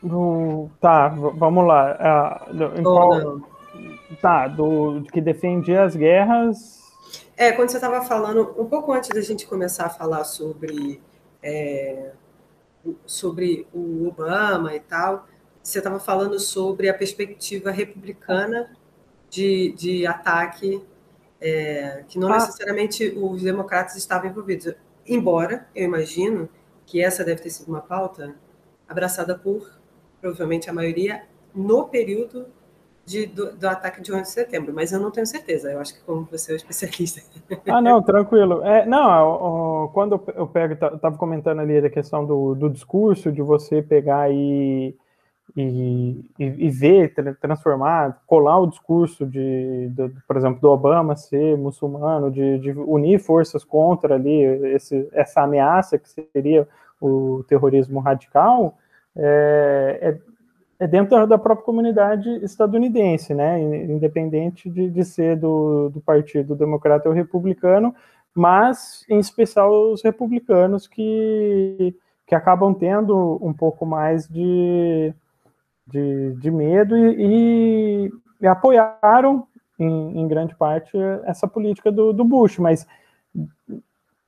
Do, tá, vamos lá. Uh, qual, tá, do que defendia as guerras. É, quando você estava falando, um pouco antes da gente começar a falar sobre, é, sobre o Obama e tal, você estava falando sobre a perspectiva republicana de, de ataque é, que não ah. necessariamente os democratas estavam envolvidos. Embora, eu imagino que essa deve ter sido uma pauta abraçada por, provavelmente, a maioria no período de, do, do, ataque de 11 de setembro, mas eu não tenho certeza. Eu acho que como você é o especialista. Ah, não, tranquilo. É, não, quando eu pego, estava comentando ali da questão do, do discurso, de você pegar e e, e, ver, transformar, colar o discurso de, de, por exemplo, do Obama ser muçulmano, de, de unir forças contra ali esse, essa ameaça que seria o terrorismo radical, é, é, é dentro da própria comunidade estadunidense, né, independente de, de ser do, do Partido Democrata ou Republicano, mas em especial os republicanos que, que acabam tendo um pouco mais de de, de medo e, e, apoiaram, em, em, grande parte, essa política do, do, Bush. Mas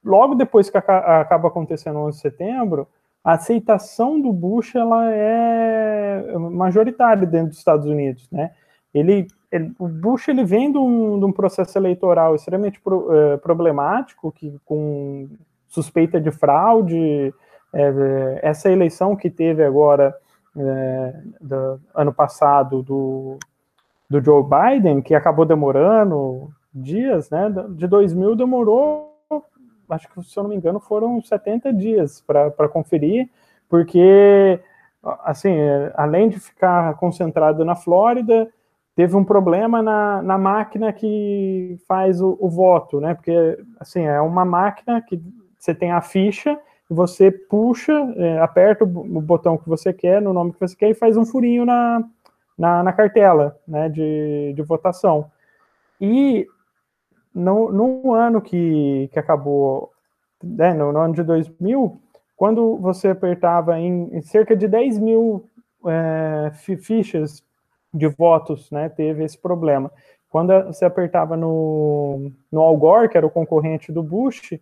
logo depois que acaba acontecendo o 11 de setembro, a aceitação do Bush ela é majoritária dentro dos Estados Unidos, né? Ele, ele o Bush ele vem de um, de um processo eleitoral extremamente pro, é, problemático, que com suspeita de fraude, é, essa eleição que teve agora é, do ano passado do, do Joe Biden, que acabou demorando dias, né? De 2000 demorou, acho que se eu não me engano, foram 70 dias para conferir, porque assim, além de ficar concentrado na Flórida, teve um problema na, na máquina que faz o, o, voto, né? Porque, assim, é uma máquina que você tem a ficha, você puxa, é, aperta o, o, botão que você quer, no nome que você quer, e faz um furinho na, na, na cartela, né, de, de votação. E no, no ano que, que acabou, né, no, no ano de 2000, quando você apertava em, em cerca de 10 mil é, fichas de votos, né, teve esse problema. Quando você apertava no, no Al Gore, que era o concorrente do Bush,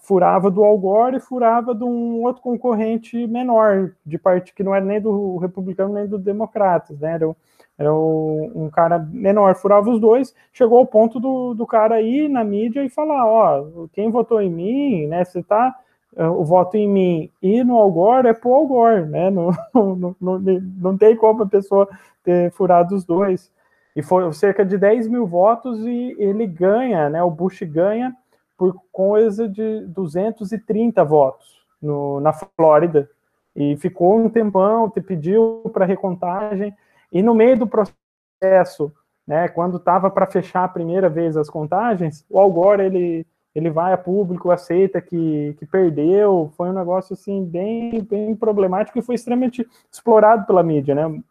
furava do Al Gore e furava de um outro concorrente menor, de parte que não era nem do republicano nem do democratas, né, era, era um cara menor, furava os dois, chegou ao ponto do, do cara ir na mídia e falar, ó, quem votou em mim, né, você tá eh, o voto em mim e no Al Gore é pro Al Gore, né? Não, não, não, não tem como a pessoa ter furado os dois. E foi cerca de 10 mil votos e ele ganha, né? O Bush ganha por coisa de 230 votos no, na Flórida. E ficou um tempão, te pediu para recontagem. E no meio do processo, né, quando estava para fechar a primeira vez as contagens, o Al Gore, ele ele vai a público, aceita que, que perdeu, foi um negócio assim bem, bem problemático e foi extremamente explorado pela mídia, né?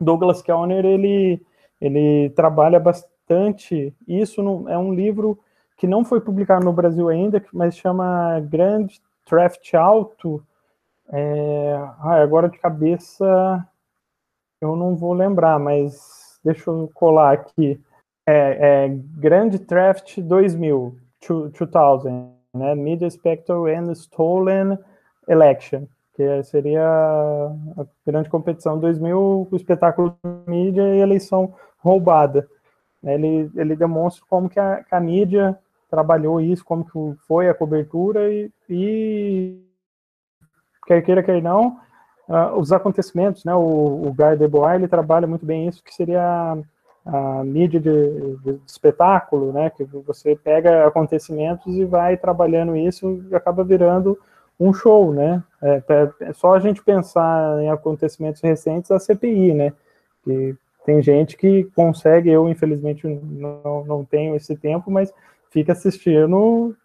Douglas Kellner, ele, ele trabalha bastante isso, no, é um livro que não foi publicado no Brasil ainda, mas chama Grande Theft Alto, é, agora de cabeça eu não vou lembrar, mas deixa eu colar aqui, é, é Grande Theft 2000, 2000, né? Media Spectral and Stolen Election, que seria a grande competição 2000, o espetáculo mídia e eleição roubada. Ele, ele demonstra como que a, que a mídia trabalhou isso, como que foi a cobertura e, e quer queira, quer não, uh, os acontecimentos, né, o, o Guy Debois, ele trabalha muito bem isso, que seria a mídia de, de, espetáculo, né, que você pega acontecimentos e vai trabalhando isso e acaba virando um show, né, é, é, só a gente pensar em acontecimentos recentes, a CPI, né, que tem gente que consegue, eu infelizmente não, não tenho esse tempo, mas fica assistindo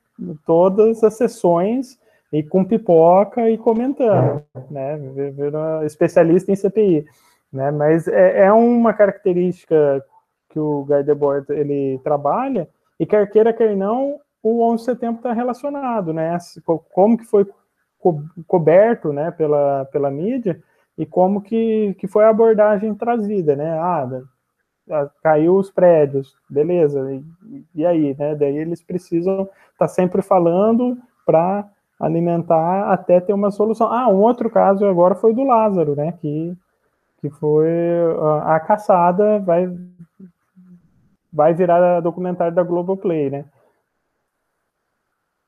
todas as sessões e com pipoca e comentando, né, vira especialista em CPI né? Mas é, é uma característica que o Guy Debord ele trabalha e quer queira quer não o 11 de setembro está relacionado, né? Como que foi co coberto, né, pela, pela mídia e como que, que foi a abordagem trazida, né? Ah, caiu os prédios, beleza, e, e aí, né? Daí eles precisam estar tá sempre falando para alimentar até ter uma solução. Ah, um outro caso agora foi do Lázaro, né? Que que foi a caçada vai vai virar documentário da Globoplay, né?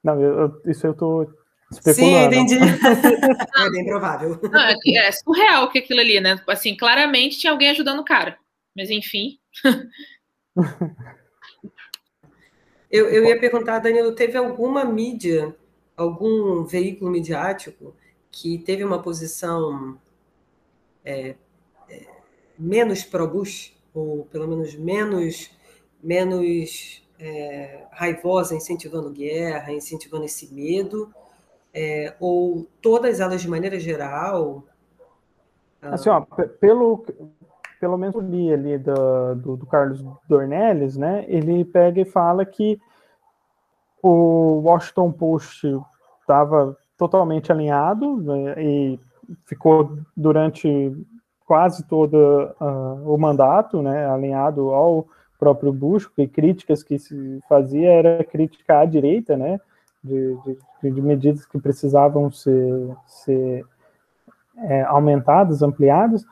Não, eu, isso eu tô especulando. Sim, entendi. é bem provável. Não, é, é, surreal que aquilo ali, né? Assim, claramente tinha alguém ajudando o cara. Mas enfim. eu, eu ia perguntar, Danilo, teve alguma mídia, algum veículo midiático que teve uma posição é, menos pró-Bush, ou pelo menos menos, menos é, raivosa, incentivando guerra, incentivando esse medo, é, ou todas elas de maneira geral? Ah, assim, ó, pelo, pelo menos li ali do, do, do, Carlos Dornelles, né, ele pega e fala que o Washington Post estava totalmente alinhado né, e ficou durante quase todo uh, o mandato, né, alinhado ao próprio Bush, porque críticas que se fazia era criticar a direita, né, de, de, de medidas que precisavam ser, ser é, aumentadas, ampliadas,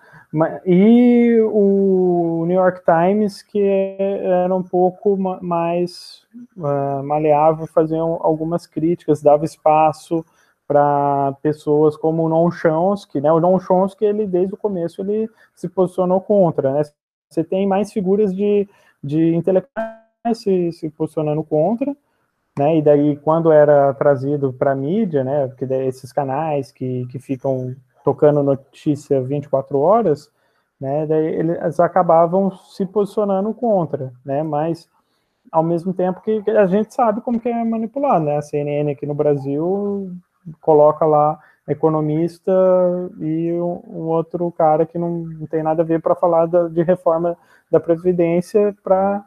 e o New York Times, que era um pouco mais uh, maleável, faziam algumas críticas, dava espaço para pessoas como o Non Chomsky, né? O Non Chomsky, ele desde o começo ele se posicionou contra, né? Você tem mais figuras de, de intelectuais se, se posicionando contra, né? E daí quando era trazido para mídia, né? Porque esses canais que, que ficam tocando notícia 24 horas, né, daí eles acabavam se posicionando contra, né, mas ao mesmo tempo que a gente sabe como que é manipulado, né, a CNN aqui no Brasil coloca lá economista e um, um outro cara que não, não, tem nada a ver para falar da, de reforma da Previdência para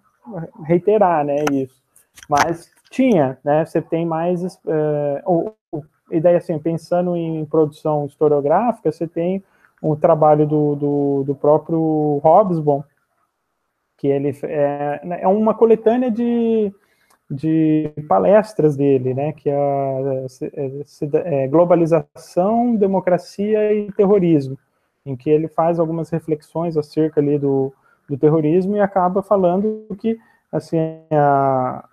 reiterar, né, isso. Mas tinha, né, você tem mais, uh, e daí assim, pensando em produção historiográfica, você tem o trabalho do, do, do próprio Hobsbawm, que ele é, é uma coletânea de de palestras dele, né, que é, é, é globalização, democracia e terrorismo, em que ele faz algumas reflexões acerca ali do, do terrorismo e acaba falando que assim a,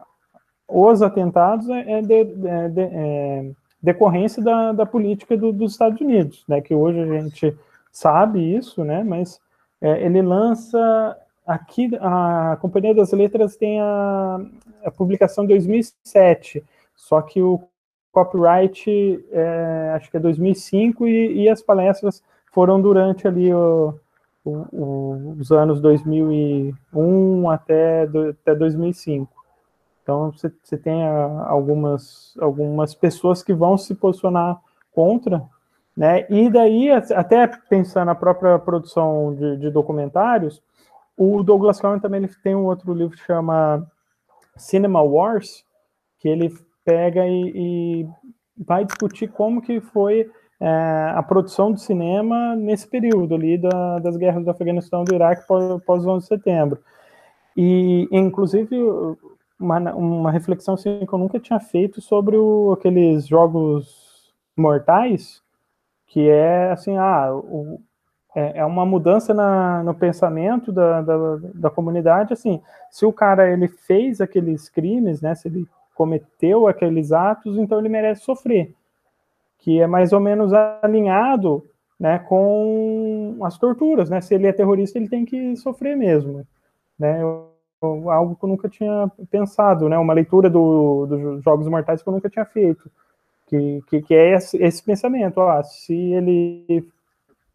os atentados é, é, de, é de, é, decorrência da, da política do, dos Estados Unidos, né, que hoje a gente sabe isso, né, mas ele lança Aqui, a Companhia das Letras tem a, a publicação de 2007, só que o copyright é, acho que é 2005 e, e, as palestras foram durante ali o, o, o, os anos 2001 até, do, até 2005. Então você, tem a, algumas, algumas pessoas que vão se posicionar contra, né? E daí, até pensando na própria produção de, de documentários, o Douglas Cohen também ele tem um outro livro que chama Cinema Wars, que ele pega e, e vai discutir como que foi é, a produção do cinema nesse período ali da, das guerras do Afeganistão do Iraque pós 11 de setembro. E, inclusive, uma, uma reflexão assim, que eu nunca tinha feito sobre o, aqueles jogos mortais, que é assim, ah, o, é, é uma mudança na, no pensamento da, da, da, comunidade, assim, se o cara ele fez aqueles crimes, né, se ele cometeu aqueles atos, então ele merece sofrer, que é mais ou menos alinhado, né, com as torturas, né, se ele é terrorista ele tem que sofrer mesmo, né, eu, algo que eu nunca tinha pensado, né, uma leitura do, dos Jogos Mortais que eu nunca tinha feito, que, que, que é esse, esse pensamento, ó, se ele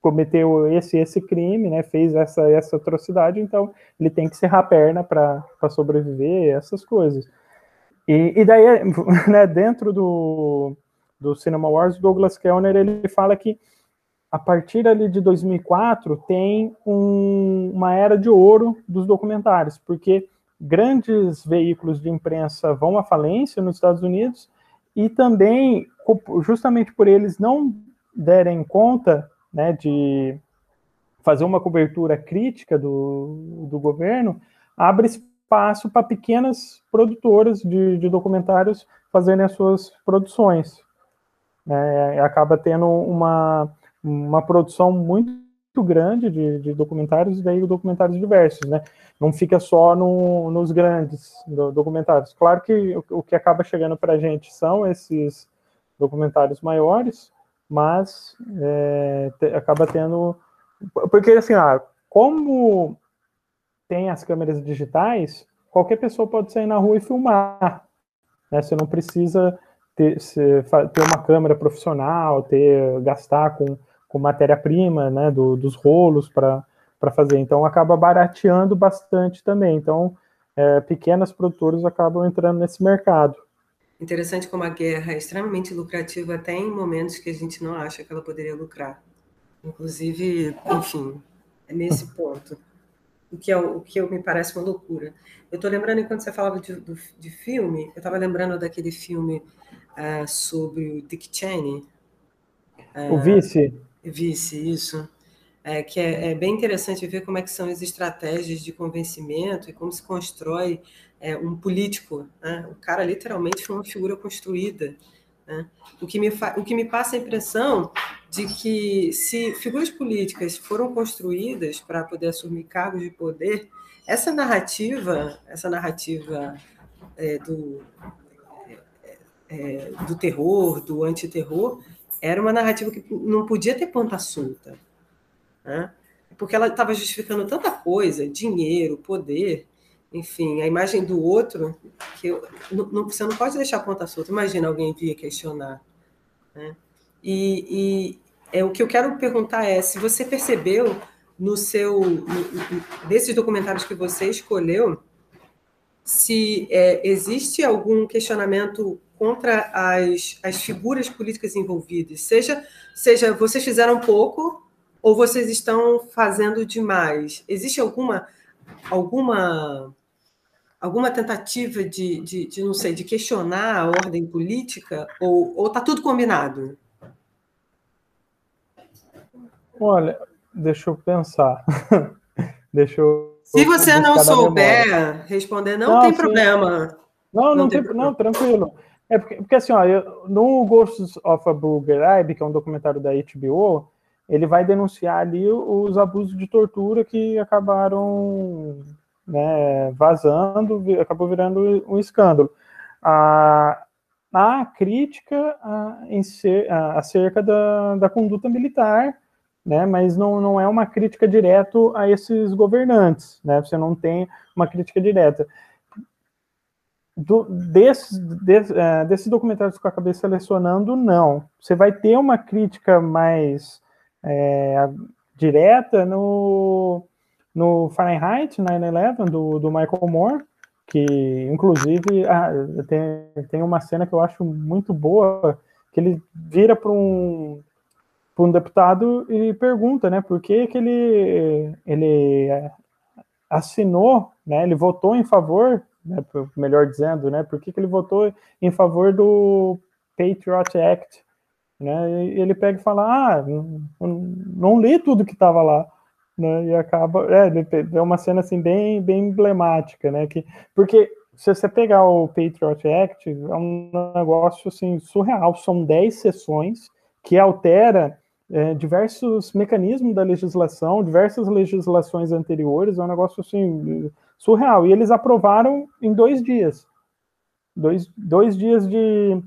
cometeu esse esse crime, né, fez essa essa atrocidade, então ele tem que serrar a perna para sobreviver, essas coisas. E, e daí, né, dentro do, do Cinema Wars, Douglas Kellner ele fala que a partir ali de 2004 tem um, uma era de ouro dos documentários, porque grandes veículos de imprensa vão à falência nos Estados Unidos e também, justamente por eles não derem conta né, de fazer uma cobertura crítica do, do governo, abre espaço para pequenas produtoras de, de, documentários fazerem as suas produções. É, acaba tendo uma, uma produção muito grande de, de documentários e daí documentários diversos, né? Não fica só no, nos grandes documentários. Claro que o, o que acaba chegando para a gente são esses documentários maiores, mas é, te, acaba tendo. Porque, assim, ah, como tem as câmeras digitais, qualquer pessoa pode sair na rua e filmar. Né? Você não precisa ter, ter uma câmera profissional, ter gastar com, com matéria-prima né, do, dos rolos para fazer. Então, acaba barateando bastante também. Então, é, pequenas produtoras acabam entrando nesse mercado. Interessante como a guerra é extremamente lucrativa até em momentos que a gente não acha que ela poderia lucrar. Inclusive, enfim, é nesse ponto. O que, é, o que me parece uma loucura. Eu estou lembrando, enquanto você falava de, do, de filme, eu estava lembrando daquele filme uh, sobre o Dick Cheney. Uh, o Vice? Vice, isso. É, que é, é, bem interessante ver como é que são as estratégias de convencimento e como se constrói é, um político. Né? O cara literalmente foi uma figura construída. Né? O, que me o que me passa a impressão de que se figuras políticas foram construídas para poder assumir cargos de poder, essa narrativa, essa narrativa é, do, é, é do terror, do antiterror, era uma narrativa que não podia ter ponta solta. Né? Porque ela estava justificando tanta coisa, dinheiro, poder, enfim, a imagem do outro, que eu, não, você não pode deixar ponta solta. Imagina alguém vir questionar. Né? E, e É, o que eu quero perguntar é se você percebeu no seu desses documentários que você escolheu se é, existe algum questionamento contra as, as figuras políticas envolvidas, seja seja vocês fizeram pouco ou vocês estão fazendo demais. Existe alguma alguma alguma tentativa de, de, de, não sei, de questionar a ordem política ou está tudo combinado? Olha, deixa eu pensar. deixa eu. Se você não souber responder, não, não tem sim. problema. Não, não, não tem, tem não, tranquilo. É porque, porque assim, ó, eu, no Ghosts of a Bulgaribe, que é um documentário da HBO, ele vai denunciar ali os abusos de tortura que acabaram né, vazando, acabou virando um escândalo. A, a crítica a, em ser, a, acerca da, da conduta militar, né, mas não, não é uma crítica direto a esses governantes, né, você não tem uma crítica direta. Do, desses, des, uh, desses documentários que eu acabei selecionando, não. Você vai ter uma crítica mais é, direta no, no Fahrenheit 9-11, do, do Michael Moore, que inclusive ah, tem, tem uma cena que eu acho muito boa, que ele vira para um, um deputado e pergunta, né, por que, que ele, ele assinou, né, ele votou em favor, né, melhor dizendo, né, por que, que ele votou em favor do Patriot Act, né, e ele pega e fala, ah, não, li tudo que estava lá, né? E acaba, é, é uma cena assim bem, bem emblemática, né? Que, porque se você pegar o Patriot Act, é um negócio assim surreal. São 10 sessões que altera é, diversos mecanismos da legislação, diversas legislações anteriores. É um negócio assim surreal. E eles aprovaram em dois dias, dois, dois dias de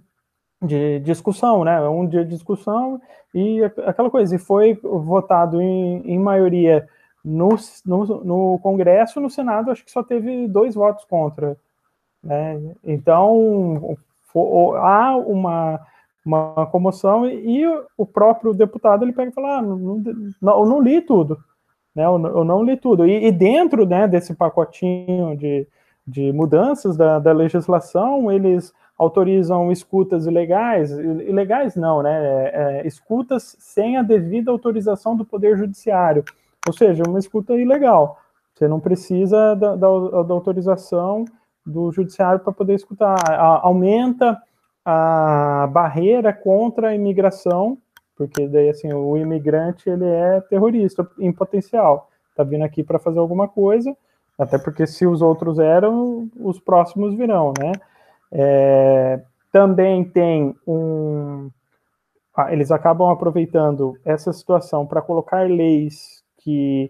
de discussão, né? Um dia de discussão e aquela coisa. E foi votado em, em maioria no, no, no, Congresso, no Senado, acho que só teve dois votos contra. Né? Então, há uma, uma comoção e, e, o próprio deputado ele pega e fala: ah, não, não, eu não li tudo. Né? Eu, eu não li tudo. E, e dentro né, desse pacotinho de, de mudanças da, da legislação, eles autorizam escutas ilegais, ilegais não, né? É, é, escutas sem a devida autorização do Poder Judiciário, ou seja, uma escuta ilegal. Você não precisa da, da, da autorização do Judiciário para poder escutar. A, aumenta a barreira contra a imigração, porque daí assim o imigrante ele é terrorista em potencial, está vindo aqui para fazer alguma coisa, até porque se os outros eram, os próximos virão, né? É, também tem um. Ah, eles acabam aproveitando essa situação para colocar leis que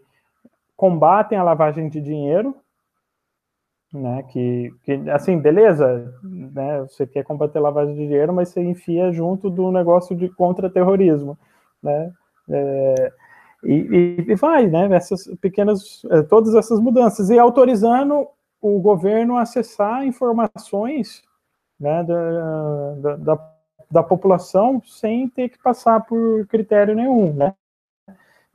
combatem a lavagem de dinheiro, né? Que, que assim, beleza, né? Você quer combater lavagem de dinheiro, mas você enfia junto do negócio de contra-terrorismo, né? É, e, e, vai, né? Essas pequenas, é, todas essas mudanças e autorizando o governo a acessar informações né, da, da, da, da, população sem ter que passar por critério nenhum, né?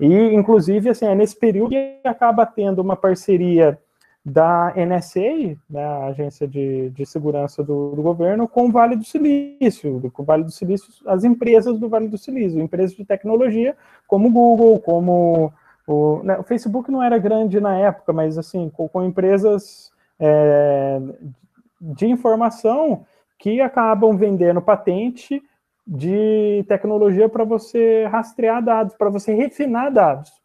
E, inclusive, assim, é nesse período que acaba tendo uma parceria da NSA, né, a Agência de, de Segurança do, do, Governo, com o Vale do Silício, com o Vale do Silício, as empresas do Vale do Silício, empresas de tecnologia, como o Google, como o, né, o Facebook não era grande na época, mas assim, com, com empresas é, de informação que acabam vendendo patente de tecnologia para você rastrear dados, para você refinar dados,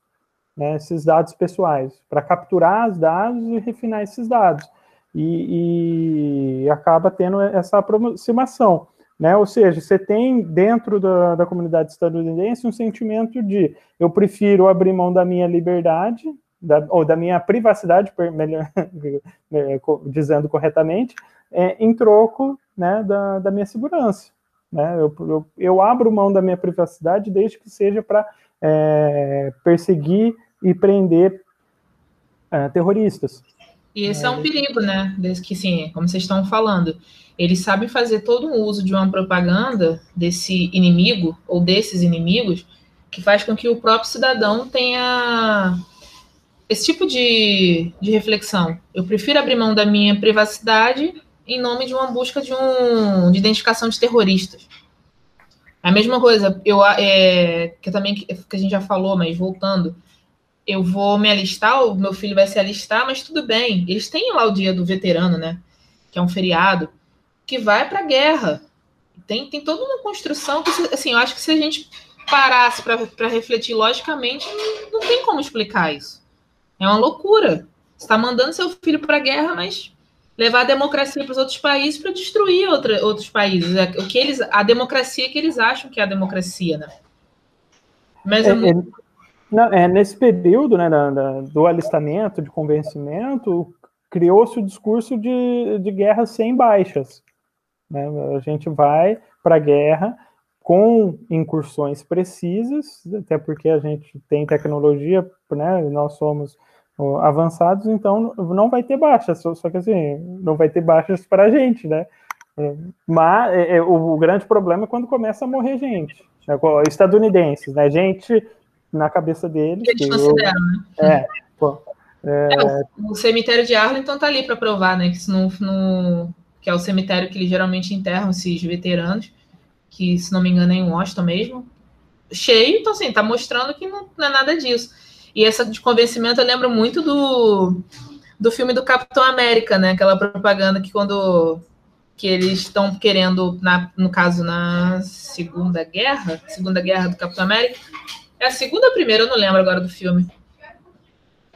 né, esses dados pessoais, para capturar os dados e refinar esses dados. E, e, acaba tendo essa aproximação. Né? Ou seja, você tem dentro da, da comunidade estadunidense um sentimento de eu prefiro abrir mão da minha liberdade, da, ou da minha privacidade, melhor é, dizendo corretamente, é, em troco né, da, da minha segurança. Né? Eu, eu, eu, abro mão da minha privacidade desde que seja para é, perseguir e prender é, terroristas. E esse é um perigo, né? Desde que, sim, como vocês estão falando, eles sabem fazer todo um uso de uma propaganda desse inimigo ou desses inimigos que faz com que o próprio cidadão tenha esse tipo de, de reflexão. Eu prefiro abrir mão da minha privacidade em nome de uma busca de, um, de identificação de terroristas. A mesma coisa, eu é, que também que a gente já falou, mas voltando, eu vou me alistar, o meu filho vai se alistar, mas tudo bem. Eles têm lá o dia do veterano, né? Que é um feriado, que vai para a guerra. Tem, tem toda uma construção que, assim, eu acho que se a gente parasse para refletir logicamente, não, não tem como explicar isso. É uma loucura. Você está mandando seu filho para a guerra, mas levar a democracia para os outros países para destruir outra, outros países. É, o que eles, a democracia que eles acham que é a democracia, né? Mas é, é, não, é nesse período, né, da, da, do alistamento, de convencimento, criou-se o discurso de, de guerra sem baixas. Né? A gente vai para a guerra com incursões precisas, até porque a gente tem tecnologia, né? Nós somos avançados, então não vai ter baixas, só, só que assim, não vai ter baixas para a gente, né? Mas é, é, o, grande problema é quando começa a morrer gente, né? estadunidenses, né? Gente na cabeça deles. Que eles consideram, né? É, pô, é... é o, o, cemitério de Arlington tá ali para provar, né? Que, se não, não, que é o cemitério que eles geralmente enterram esses veteranos, que se não me engano é em Washington mesmo, cheio, então assim, tá mostrando que não, não é nada disso. E essa de convencimento eu lembro muito do, do filme do Capitão América, né? Aquela propaganda que quando que eles estão querendo, na, no caso, na Segunda Guerra, Segunda Guerra do Capitão América. É a segunda ou a primeira? Eu não lembro agora do filme.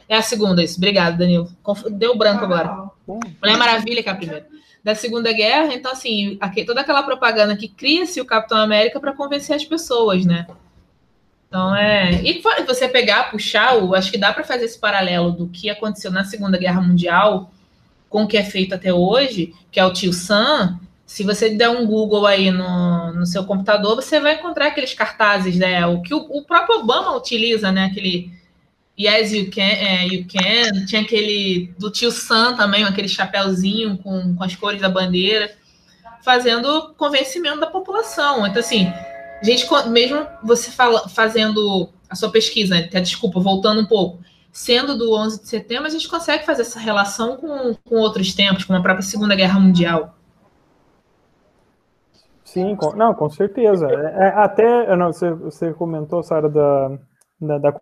É a segunda, isso. Obrigado, Danilo. Deu branco agora. Mulher Maravilha que é a primeira. Da Segunda Guerra, então, assim, aqui, toda aquela propaganda que cria-se o Capitão América para convencer as pessoas, né? Então é. E você pegar, puxar, o, acho que dá para fazer esse paralelo do que aconteceu na Segunda Guerra Mundial com o que é feito até hoje, que é o tio Sam. Se você der um Google aí no, no seu computador, você vai encontrar aqueles cartazes, né? O que o, o próprio Obama utiliza, né? Aquele Yes, you can, é, you can. Tinha aquele do tio Sam também, aquele chapéuzinho com, com as cores da bandeira, fazendo convencimento da população. Então, assim, gente, mesmo você fala, fazendo a sua pesquisa, né, desculpa, voltando um pouco, sendo do 11 de setembro, a gente consegue fazer essa relação com, com outros tempos, com a própria Segunda Guerra Mundial. Sim, com, não, com certeza. É, é até, não, você, você comentou, Sara, da, da, da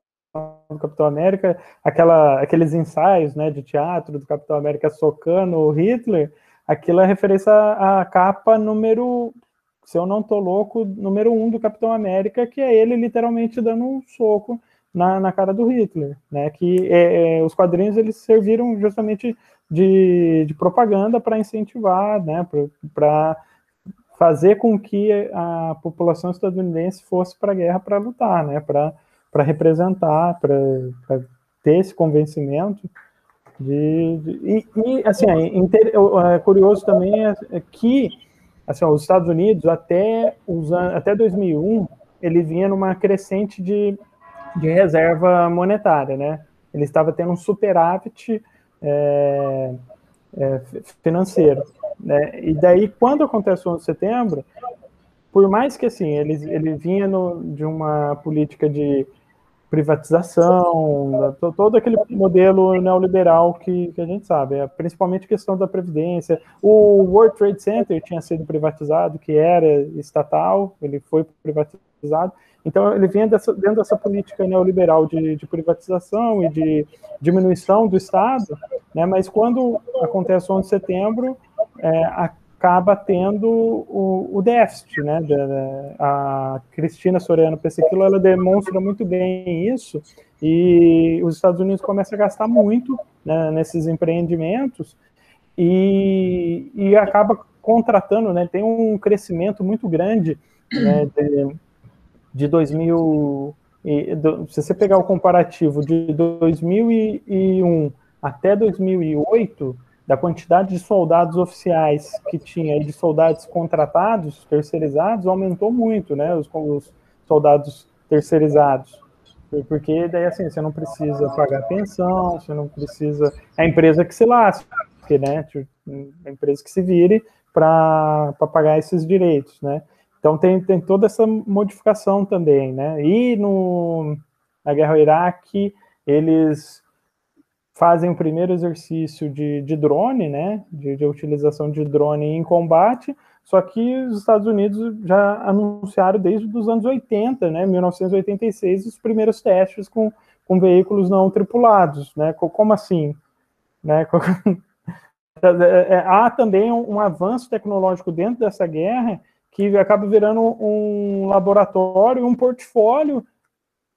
do Capitão América, aquela, aqueles ensaios né, de teatro do Capitão América socando o Hitler, aquilo é referência à, à capa número se eu não tô louco, número um do Capitão América, que é ele literalmente dando um soco na, na cara do Hitler, né? Que é, é, os quadrinhos eles serviram justamente de, de propaganda para incentivar, né? Para fazer com que a população estadunidense fosse para a guerra para lutar, né? Para representar, para ter esse convencimento. De, de e, e, assim, é, é, curioso também é, é que assim, os Estados Unidos, até, os até 2001, ele vinha numa crescente de, de reserva monetária, né? Ele estava tendo um superávit é, é, financeiro. Né? E daí, quando acontece o 11 de setembro, por mais que assim, ele, ele vinha no, de uma política de privatização, todo aquele modelo neoliberal que, que a gente sabe, é, principalmente a questão da previdência. O World Trade Center tinha sido privatizado, que era estatal, ele foi privatizado. Então, ele vinha dessa, dentro dessa política neoliberal de, de, privatização e de diminuição do Estado, né? mas quando acontece o 11 de setembro, é, acaba tendo o, o déficit, né? A Cristina Soriano Pessequilo, ela demonstra muito bem isso e os Estados Unidos começam a gastar muito né, nesses empreendimentos e, e acaba contratando, né? Tem um crescimento muito grande né, de, de 2000 e, do, se você pegar o comparativo de 2001 até 2008 da quantidade de soldados oficiais que tinha e de soldados contratados, terceirizados, aumentou muito, né? Os, os soldados terceirizados. Porque daí assim, você não precisa pagar pensão, você não precisa. É a empresa que se lasca, né? A empresa que se vire para pagar esses direitos, né? Então tem, tem toda essa modificação também, né? E no, na guerra ao Iraque, eles fazem o primeiro exercício de, de drone, né? De, de utilização de drone em combate, só que os Estados Unidos já anunciaram desde os anos 80, né? 1986, os primeiros testes com, com veículos não tripulados, né? Como assim? Né? É, é, há também um, um avanço tecnológico dentro dessa guerra que acaba virando um laboratório, um portfólio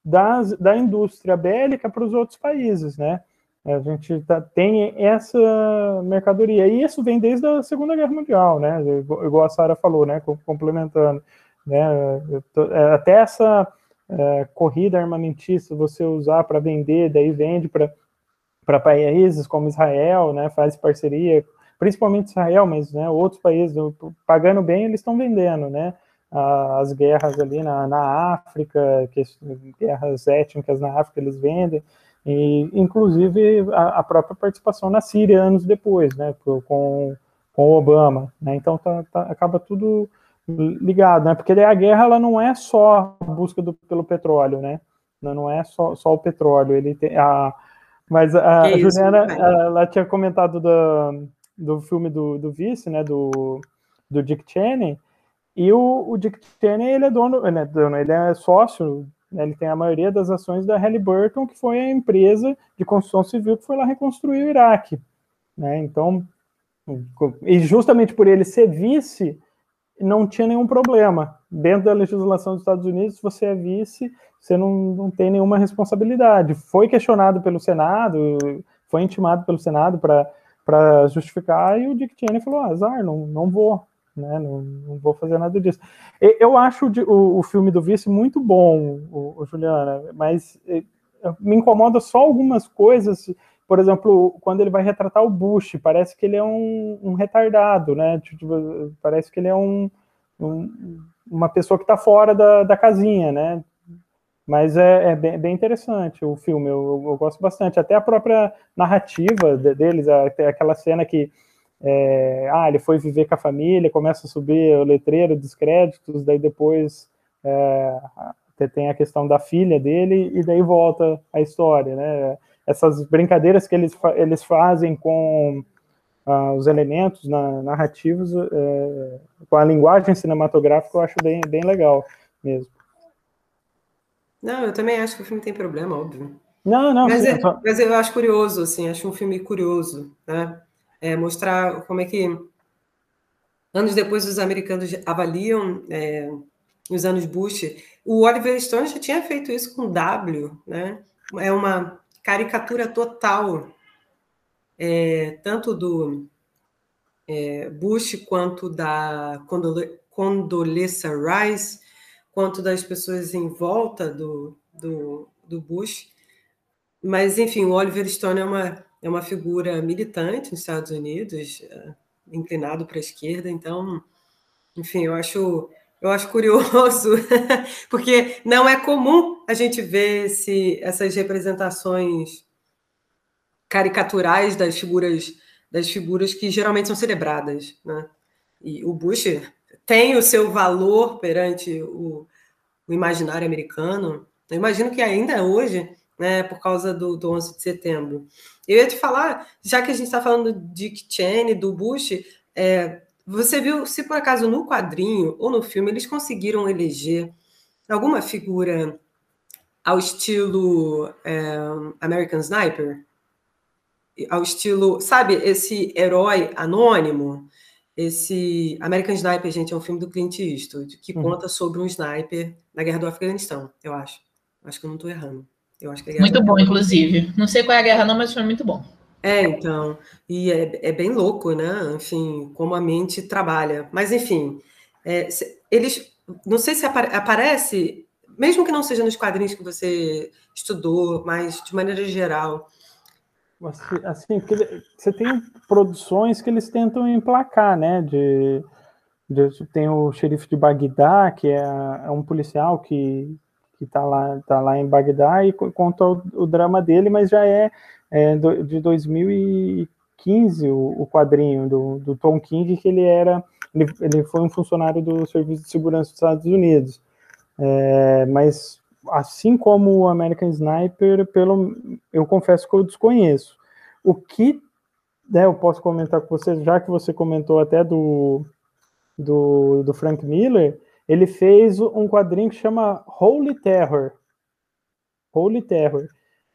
das, da indústria bélica para os outros países, né? A gente tá, tem essa mercadoria, e isso vem desde a Segunda Guerra Mundial, né? Igual a Sara falou, né? Complementando, né? É, até essa é, corrida armamentista você usar para vender, daí vende para países como Israel, né? Faz parceria principalmente Israel, mas né, outros países, pagando bem, eles estão vendendo, né? As guerras ali na, na África, que, guerras étnicas na África, eles vendem, e inclusive a, a própria participação na Síria anos depois, né? Com, com Obama, né? Então tá, tá, acaba tudo ligado, né? Porque a guerra ela não é só a busca do, pelo petróleo, né? Não é só, só o petróleo, ele tem a mas a, a Juliana, ela tinha comentado da, do filme do, do Vice, né, do, do Dick Cheney, e o, o Dick Cheney, ele é dono, ele é, dono, ele é sócio, né, ele tem a maioria das ações da Halliburton, que foi a empresa de construção civil que foi lá reconstruir o Iraque, né, então, e justamente por ele ser vice, não tinha nenhum problema. Dentro da legislação dos Estados Unidos, se você é vice, você não, não tem nenhuma responsabilidade. Foi questionado pelo Senado, foi intimado pelo Senado para justificar, e o Dick Cheney falou, ah, azar, não, não vou, né, não, não vou fazer nada disso. Eu acho o, o filme do Vice muito bom, o, o Juliana, mas me incomoda só algumas coisas, por exemplo, quando ele vai retratar o Bush, parece que ele é um, um retardado, né, tipo, parece que ele é um, um uma pessoa que está fora da, da casinha, né, mas é, é bem, bem, interessante o filme, eu, eu, gosto bastante. Até a própria narrativa de, deles, aquela cena que é, ah, ele foi viver com a família, começa a subir o letreiro dos créditos, daí depois é, tem a questão da filha dele, e daí volta a história, né? Essas brincadeiras que eles, eles fazem com ah, os elementos na, narrativos, é, com a linguagem cinematográfica, eu acho bem, bem legal mesmo. Não, eu também acho que o filme tem problema, óbvio. Não, não. Mas, sim, é, tô... mas eu acho curioso, assim, acho um filme curioso, né? É, mostrar como é que anos depois os americanos avaliam é, os anos Bush. O Oliver Stone já tinha feito isso com W, né? É uma caricatura total, é, tanto do é, Bush quanto da Condoleezza Rice quanto das pessoas em volta do, do, do Bush. Mas, enfim, o Oliver Stone é uma, é uma figura militante nos Estados Unidos, é, inclinado para a esquerda, então, enfim, eu acho, eu acho curioso, porque não é comum a gente ver esse, essas representações caricaturais das figuras das figuras que geralmente são celebradas, né? E o Bush tem o seu valor perante o, o imaginário americano. Eu imagino que ainda hoje, né, por causa do, do 11 de setembro. Eu ia te falar, já que a gente está falando de Dick Cheney, do Bush, é, você viu se por acaso no quadrinho ou no filme eles conseguiram eleger alguma figura ao estilo é, American Sniper? Ao estilo, sabe, esse herói anônimo esse American Sniper, gente, é um filme do Clint Eastwood que uhum. conta sobre um sniper na guerra do Afeganistão, eu acho. Acho que eu não estou errando. Eu acho que é muito bom, inclusive. Não sei qual é a guerra, não, mas foi muito bom. É, então. E é, é bem louco, né? Enfim, como a mente trabalha. Mas, enfim, é, eles. Não sei se apare, aparece, mesmo que não seja nos quadrinhos que você estudou, mas de maneira geral, Assim, assim, porque você tem produções que eles tentam emplacar, né? De, de tem o xerife de Bagdá, que é, é um policial que que está lá, tá lá em Bagdá e conta o, o, drama dele, mas já é, é do, de 2015, 15, o, o quadrinho do, do, Tom King, que ele era, ele, ele, foi um funcionário do Serviço de Segurança dos Estados Unidos. É, mas assim como o American Sniper, pelo, eu confesso que eu desconheço. O que né, eu posso comentar com você, já que você comentou até do, do, do Frank Miller, ele fez um quadrinho que chama Holy Terror. Holy Terror.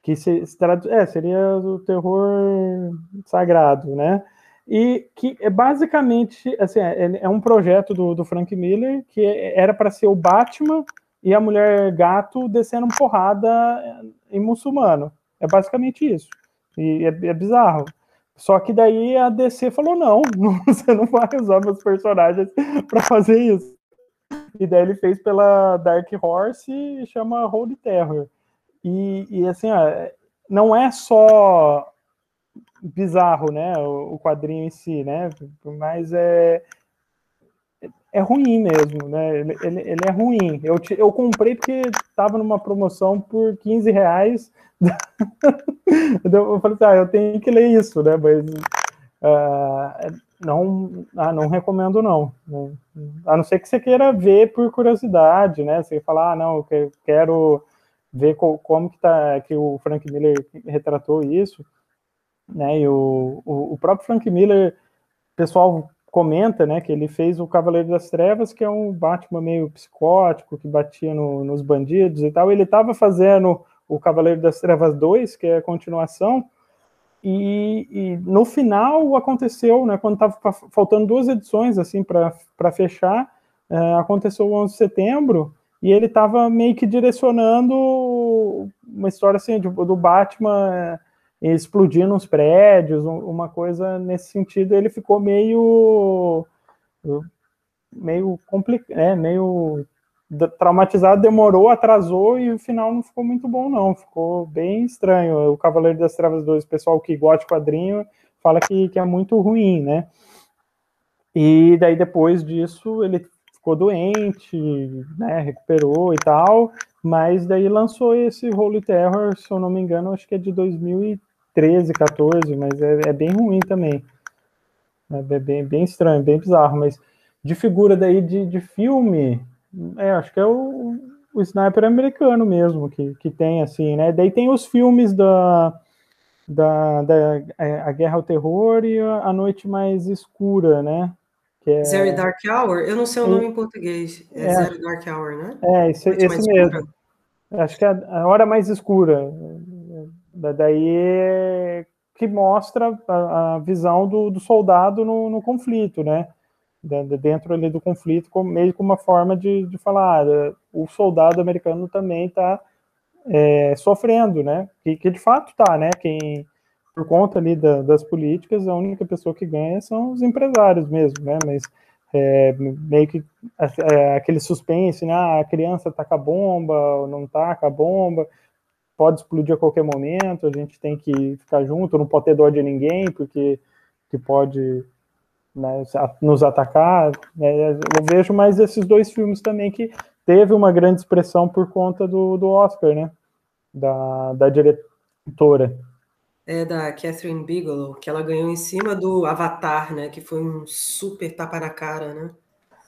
Que se, se é, seria o terror sagrado, né? E que é basicamente assim, é, é um projeto do, do Frank Miller que era para ser o Batman e a mulher gato descendo porrada em muçulmano. É basicamente isso. E é, é bizarro. Só que daí a DC falou: não você não vai usar meus personagens para fazer isso. E daí ele fez pela Dark Horse e chama Holy Terror. E, e assim, ó, não é só bizarro, né, o, o quadrinho em si, né, mas é, é ruim mesmo, né? Ele, ele, ele é ruim. Eu, te, eu comprei porque estava numa promoção por 15 reais. eu falei assim, ah, eu tenho que ler isso, né? Mas uh, não, ah, não recomendo não. Né? A não ser que você queira ver por curiosidade, né? Você falar, ah, não, eu quero ver co, como que tá que o Frank Miller retratou isso, né? E o, o, o próprio Frank Miller, pessoal comenta, né, que ele fez o Cavaleiro das Trevas, que é um Batman meio psicótico, que batia no, nos bandidos e tal. Ele estava fazendo o Cavaleiro das Trevas 2, que é a continuação, e, e no final aconteceu, né, quando estava faltando duas edições assim para fechar, é, aconteceu o 11 de setembro, e ele estava meio que direcionando uma história assim do Batman explodindo uns prédios, uma coisa nesse sentido, ele ficou meio meio complicado, é, meio traumatizado, demorou, atrasou e o final não ficou muito bom não, ficou bem estranho. O Cavaleiro das Trevas 2, o pessoal que gosta de quadrinho, fala que, que é muito ruim, né? E daí depois disso ele ficou doente, né, recuperou e tal, mas daí lançou esse Holy Terror, se eu não me engano, acho que é de 2013, 13, 14, mas é, é bem ruim também. É bem, bem estranho, bem bizarro, mas de figura daí de, de filme, é, acho que é o, o sniper americano mesmo, que, que tem, assim, né? Daí tem os filmes da, da, da é, A Guerra ao Terror e a, Noite Mais Escura, né? Que é... Zero Dark Hour? Eu não sei o nome em português. É, é Zero Dark Hour, né? É, esse, esse mesmo. Escura. Acho que é a Hora Mais Escura. Daí que mostra a, a visão do, do soldado no, no, conflito, né? Dentro ali do conflito, como, meio como uma forma de, de falar, ah, o soldado americano também está é, sofrendo, né? Que, que de fato está, né? Quem, por conta ali da, das políticas, a única pessoa que ganha são os empresários mesmo, né? Mas é, meio que é, aquele suspense, né? Ah, a criança tá com a bomba, não tá com a bomba, pode explodir a qualquer momento, a gente tem que ficar junto, não pode ter dó de ninguém, porque que pode né, nos atacar. Né, eu vejo mais esses dois filmes também que teve uma grande expressão por conta do, do Oscar, né? Da, da diretora. É da Catherine Bigelow, que ela ganhou em cima do Avatar, né? Que foi um super tapa na cara, né?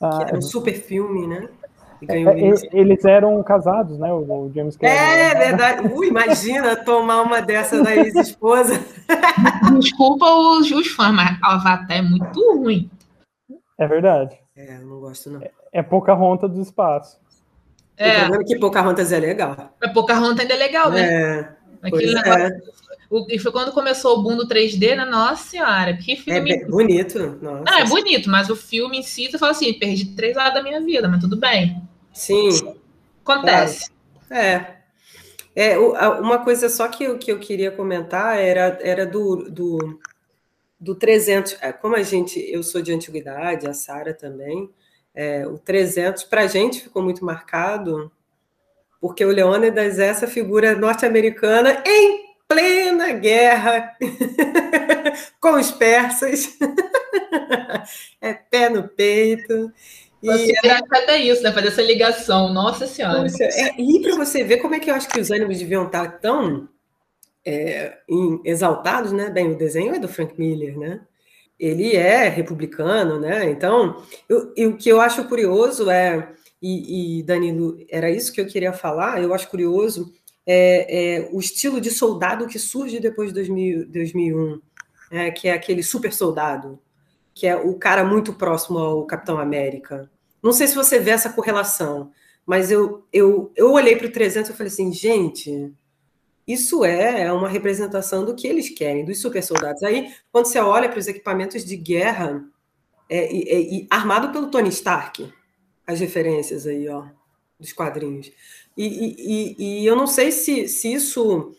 Ah, que era um é. super filme, né? É, eles eram casados, né? O, James Cameron. É verdade. Ui, imagina tomar uma dessa da ex-esposa. Desculpa os, os fãs, mas Avatar é muito ruim. É verdade. É, eu não gosto, não. É, é Pocahontas do espaço. É. O que Pocahontas é legal. É, Pocahontas ainda é legal, né? É. Aquele é. E foi quando começou o boom do 3D, né? Nossa senhora, que filme. É bonito. Nossa. Ah, é bonito, mas o filme em si, você fala assim, perdi três horas da minha vida, mas tudo bem. Sim. Acontece. É. é. uma coisa só que eu, que eu queria comentar era, era do, do, do 300. É, como a gente, eu sou de antiguidade, a Sara também, é, o 300 para a gente ficou muito marcado, porque o Leônidas é essa figura norte-americana em plena guerra com os persas, é pé no peito. Você e até isso, né? Fazer essa ligação, nossa senhora. Poxa, é, e para você ver como é que eu acho que os ânimos deviam estar tão é, exaltados, né? Bem, o desenho é do Frank Miller, né? Ele é republicano, né? Então, eu, eu, o que eu acho curioso é, e, e, Danilo, era isso que eu queria falar, eu acho curioso é, é o estilo de soldado que surge depois de 2000, 2001, é, que é aquele super soldado, que é o cara muito próximo ao Capitão América. Não sei se você vê essa correlação, mas eu, eu, eu olhei para o 300 e falei assim, gente, isso é uma representação do que eles querem, dos super soldados. Aí, quando você olha para os equipamentos de guerra, é, é, é, armado pelo Tony Stark, as referências aí, ó, dos quadrinhos. E, e, e eu não sei se, se isso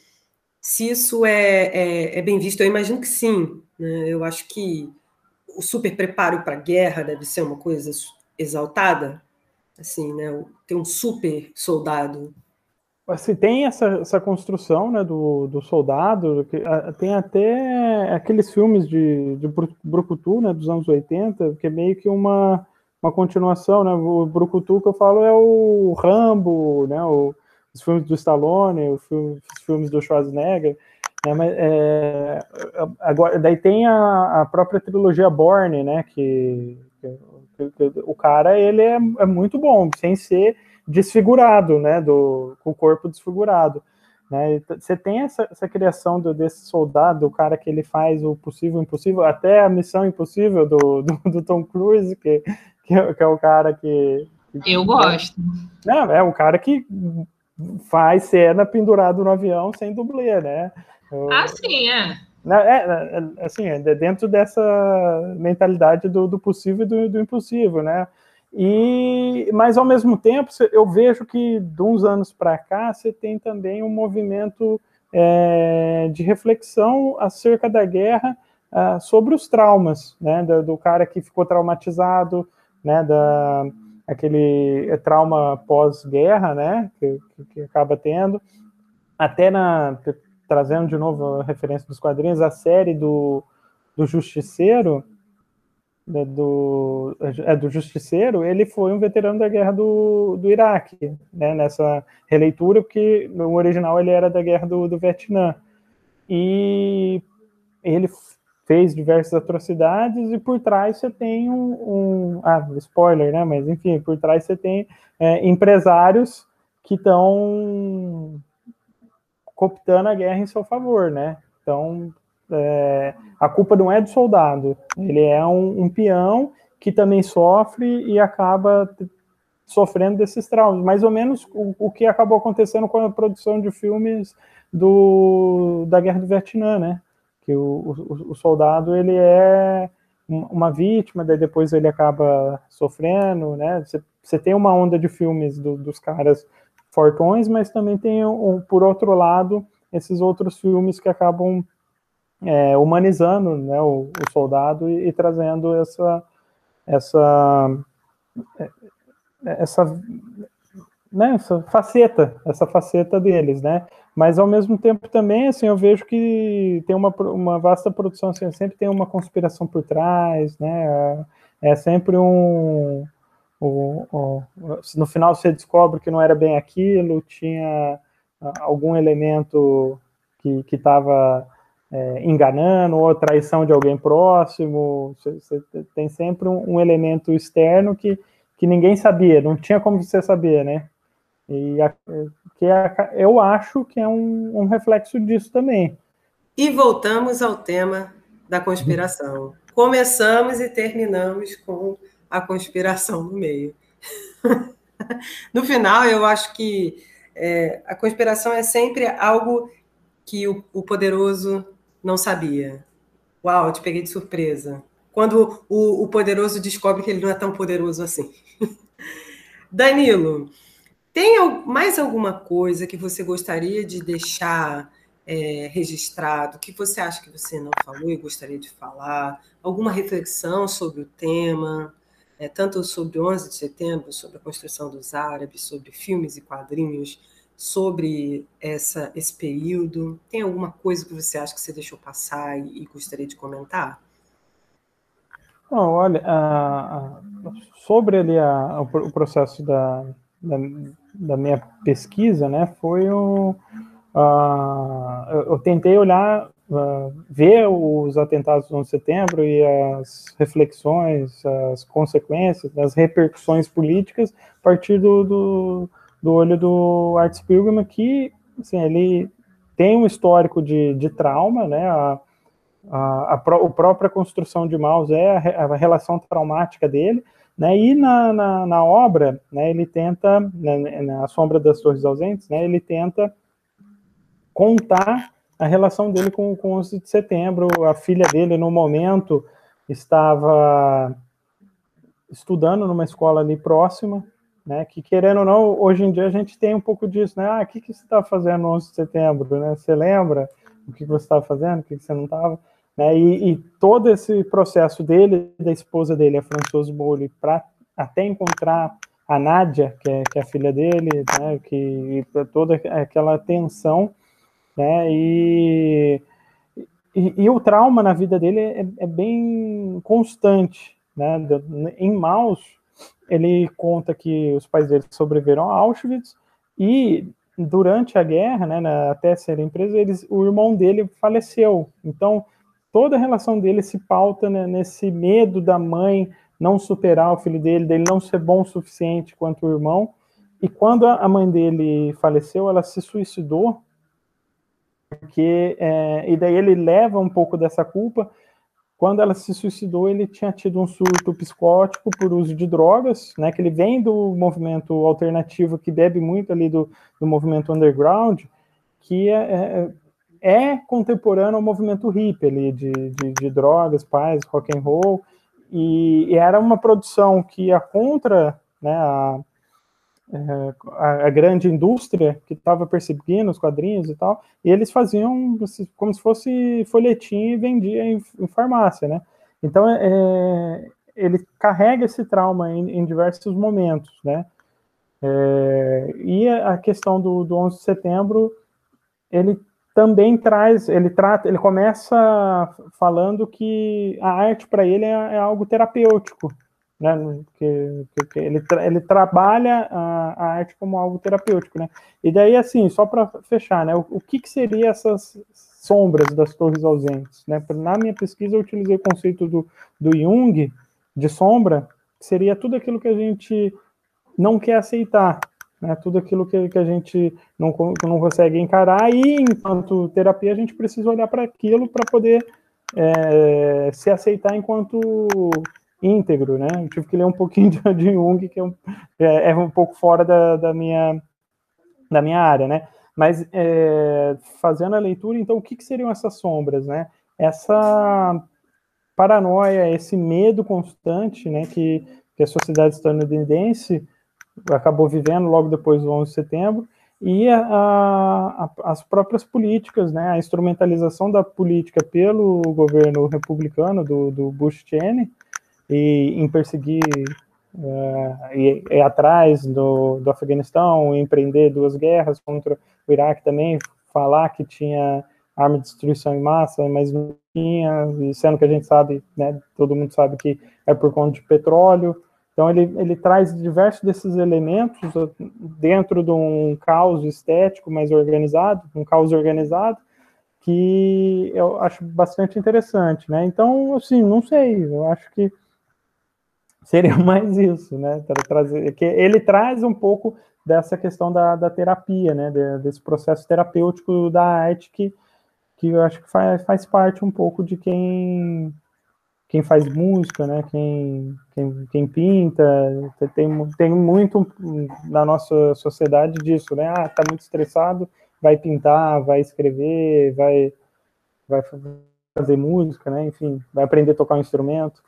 se isso é, é, é, bem visto. Eu imagino que sim. Né? Eu acho que o super preparo para a guerra deve ser uma coisa exaltada, assim, né? Ter um super soldado. Se tem essa, essa construção né, do, do soldado, que, a, tem até aqueles filmes de, de Brucutu, né, dos anos 80, que é meio que uma, uma continuação, né, o Brucutu que eu falo é o Rambo, né, o, os filmes do Stallone, os filmes do Schwarzenegger, né, mas, é, agora, daí tem a, a própria trilogia Borne, né, que, que, que, o cara, ele é, é muito bom, sem ser desfigurado, né, do, com o corpo desfigurado. Né? Você tem essa, essa criação do, desse soldado, o cara que ele faz o possível o impossível, até a missão impossível do, do, do Tom Cruise, que, que, é, que, é o cara que, que. Eu gosto. Não, é o cara que faz cena pendurado no avião sem dublê, né? Ah, sim, é. Né, é, é, assim, é dentro dessa mentalidade do, do possível e do, do impossível, né? E, mas ao mesmo tempo, eu vejo que de uns anos para cá você tem também um movimento é, de reflexão acerca da guerra uh, sobre os traumas, né, do, do, cara que ficou traumatizado, né, da aquele trauma pós-guerra, né, que, que, acaba tendo, até na trazendo de novo a referência dos quadrinhos, a série do, do Justiceiro, né, do, é, do Justiceiro, ele foi um veterano da guerra do, do Iraque, né, nessa releitura, porque no original ele era da guerra do, do Vietnã. E ele fez diversas atrocidades e por trás você tem um, um ah, spoiler, né, mas enfim, por trás você tem é, empresários que estão cooptando a guerra em seu favor, né, então é, a culpa não é do soldado, ele é um, um, peão que também sofre e acaba sofrendo desses traumas. Mais ou menos o, o, que acabou acontecendo com a produção de filmes do, da Guerra do Vietnã, né? Que o, o, o soldado ele é uma vítima, daí depois ele acaba sofrendo, né? Você tem uma onda de filmes do, dos caras fortões, mas também tem, por outro lado, esses outros filmes que acabam é, humanizando né, o, o soldado e, e, trazendo essa essa é, essa, né, essa faceta, essa faceta deles, né? Mas ao mesmo tempo também, assim, eu vejo que tem uma, uma vasta produção, assim, sempre tem uma conspiração por trás, né? É sempre um, um, um no final você descobre que não era bem aquilo, tinha algum elemento que estava é, enganando ou traição de alguém próximo. Você, tem sempre um, um, elemento externo que, que ninguém sabia, não tinha como você saber, né? E a, que é, eu acho que é um, um reflexo disso também. E voltamos ao tema da conspiração. Começamos e terminamos com a conspiração no meio. no final, eu acho que é, a conspiração é sempre algo que o, o poderoso não sabia. Uau, te peguei de surpresa. Quando o, o poderoso descobre que ele não é tão poderoso assim. Danilo, tem mais alguma coisa que você gostaria de deixar é, registrado, que você acha que você não falou e gostaria de falar? Alguma reflexão sobre o tema, é, tanto sobre 11 de setembro, sobre a construção dos árabes, sobre filmes e quadrinhos, sobre essa, esse período? Tem alguma coisa que você acha que você deixou passar e, e gostaria de comentar? Não, olha, sobre ali a, o processo da, da, da, minha pesquisa, né, foi eu tentei olhar, ver os atentados do 11 de setembro e as reflexões, as consequências, as repercussões políticas a partir do, do, do olho do Art Spiegelman, que assim, ele tem um histórico de, de trauma, né? A, a, a, a própria construção de Maus é a, a relação traumática dele, né? E na, na, na, obra, né, ele tenta, né, na Sombra das Torres Ausentes, né, ele tenta contar a relação dele com, com 11 de setembro. A filha dele, no momento, estava estudando numa escola ali próxima, né, que querendo ou não, hoje em dia a gente tem um pouco disso, né, ah, o que, que você está fazendo no 11 de setembro, né, você lembra o que você estava fazendo, o que, que você não estava, né, e, e, todo esse processo dele, da esposa dele, a Françoise Bowley, para até encontrar a Nádia, que é, que é a filha dele, né, que toda aquela tensão, né, e, e, e, o trauma na vida dele é, é bem constante, né, em Maus, ele conta que os pais dele sobreviveram a Auschwitz e durante a guerra, né, até serem presos, eles, o irmão dele faleceu. Então, toda a relação dele se pauta né, nesse medo da mãe não superar o filho dele, dele não ser bom o suficiente quanto o irmão. E quando a mãe dele faleceu, ela se suicidou, porque é, e daí ele leva um pouco dessa culpa quando ela se suicidou, ele tinha tido um surto psicótico por uso de drogas, né? Que ele vem do movimento alternativo, que bebe muito ali do, do movimento underground, que é, é, é contemporâneo ao movimento hippie ali, de, de, de drogas, paz, rock and roll, e, e, era uma produção que ia contra né, a, a, a, grande indústria que estava perseguindo os quadrinhos e tal, e eles faziam como se fosse folhetim e vendia em, em farmácia, né? Então, é, é, ele carrega esse trauma em, em diversos momentos, né? É, e a questão do, do 11 de setembro, ele também traz, ele trata, ele começa falando que a arte para ele é, é algo terapêutico, né? Que, que ele, ele trabalha a, a, arte como algo terapêutico, né? E daí, assim, só para fechar, né? O, o, que, que seria essas sombras das torres ausentes, né? Na minha pesquisa, eu utilizei o conceito do, do Jung de sombra, que seria tudo aquilo que a gente não quer aceitar, né? Tudo aquilo que, que a gente não, não consegue encarar e, enquanto terapia, a gente precisa olhar para aquilo para poder é, se aceitar enquanto íntegro, né? Eu tive que ler um pouquinho de, Jung, que é um, é, é um pouco fora da, da, minha, da minha área, né? Mas é, fazendo a leitura, então, o que, que seriam essas sombras, né? Essa paranoia, esse medo constante, né, que, que a sociedade estadunidense acabou vivendo logo depois do 11 de setembro, e a, a, as próprias políticas, né, a instrumentalização da política pelo governo republicano do, do Bush-Cheney, e em perseguir uh, e, e, atrás do, do Afeganistão, empreender duas guerras contra o Iraque também, falar que tinha arma de destruição em massa, mas não tinha, sendo que a gente sabe, né, todo mundo sabe que é por conta de petróleo. Então ele, ele traz diversos desses elementos dentro de um caos estético mais organizado, um caos organizado, que eu acho bastante interessante, né? Então, assim, não sei, eu acho que seria mais isso, né? Trazer, que ele traz um pouco dessa questão da, da terapia, né? desse processo terapêutico da arte que, que eu acho que faz, faz parte um pouco de quem quem faz música, né? Quem, quem, quem pinta, tem, tem muito na nossa sociedade disso, né? Ah, tá muito estressado, vai pintar, vai escrever, vai, vai fazer música, né? Enfim, vai aprender a tocar um instrumento.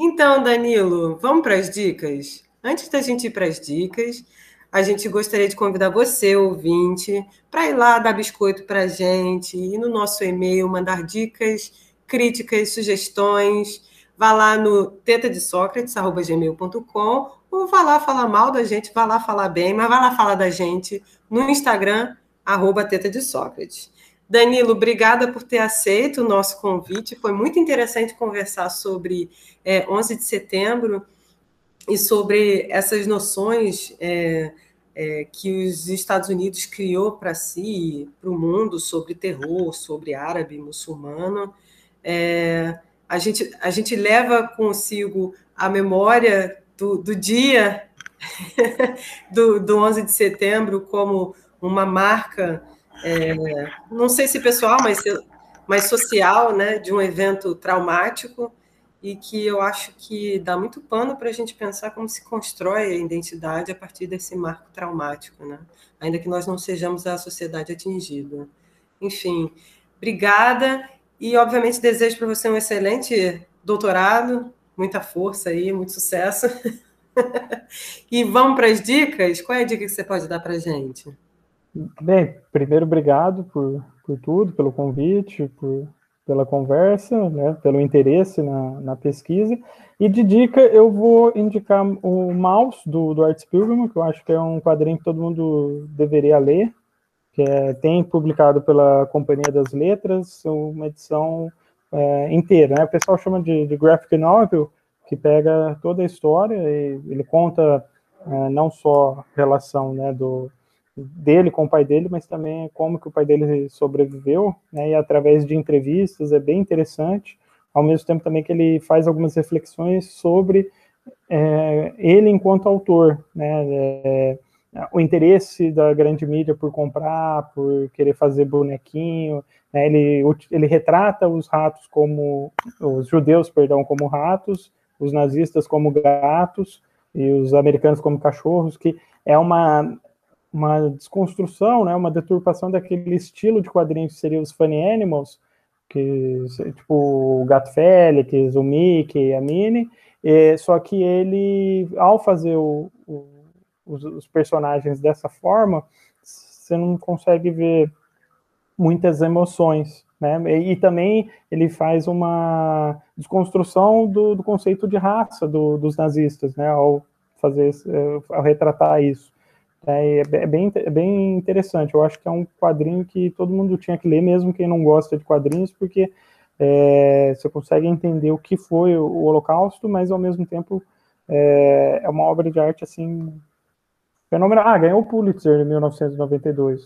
Então, Danilo, vamos para as dicas? Antes da gente ir para as dicas, a gente gostaria de convidar você, ouvinte, para ir lá dar biscoito para a gente, ir no nosso e-mail, mandar dicas, críticas, sugestões. Vá lá no tetadesocrates.gmail.com ou vá lá falar mal da gente, vá lá falar bem, mas vá lá falar da gente no Instagram, arroba. Danilo, obrigada por ter aceito o nosso convite. Foi muito interessante conversar sobre é, 11 de setembro e sobre essas noções é, é, que os Estados Unidos criou para si, para o mundo, sobre terror, sobre árabe, muçulmano. É, a, gente, a gente leva consigo a memória do, do dia do, do 11 de setembro como uma marca, é, não sei se pessoal, mas, mas social, né, de um evento traumático e que eu acho que dá muito pano para a gente pensar como se constrói a identidade a partir desse marco traumático, né? ainda que nós não sejamos a sociedade atingida. Enfim, obrigada e, obviamente, desejo para você um excelente doutorado, muita força aí, muito sucesso. e vamos para as dicas? Qual é a dica que você pode dar para a gente? Bem, primeiro, obrigado por, por tudo, pelo convite, por, pela conversa, né, pelo interesse na, na, pesquisa. E de dica, eu vou indicar o Mouse, do, do Art Spiegelman, que eu acho que é um quadrinho que todo mundo deveria ler, que é, tem publicado pela Companhia das Letras, uma edição é, inteira. Né? O pessoal chama de, de graphic novel, que pega toda a história e ele conta é, não só a relação né, do, dele com o pai dele, mas também como que o pai dele sobreviveu, né, e através de entrevistas é bem interessante, ao mesmo tempo também que ele faz algumas reflexões sobre é, ele enquanto autor, né, é, o interesse da grande mídia por comprar, por querer fazer bonequinho, né, ele, ele retrata os ratos como, os judeus, perdão, como ratos, os nazistas como gatos, e os americanos como cachorros, que é uma uma desconstrução, né, uma deturpação daquele estilo de quadrinhos que seria os funny animals, que tipo o Gato Félix, o Mickey, a Minnie, e, só que ele, ao fazer o, o, os, os, personagens dessa forma, você não consegue ver muitas emoções, né? E, e também ele faz uma desconstrução do, do conceito de raça do, dos nazistas, né? Ao fazer, ao retratar isso. É, é, bem, é bem interessante. Eu acho que é um quadrinho que todo mundo tinha que ler, mesmo quem não gosta de quadrinhos, porque é, você consegue entender o que foi o Holocausto, mas ao mesmo tempo é, é uma obra de arte assim fenomenal. Ah, ganhou o Pulitzer em 1992.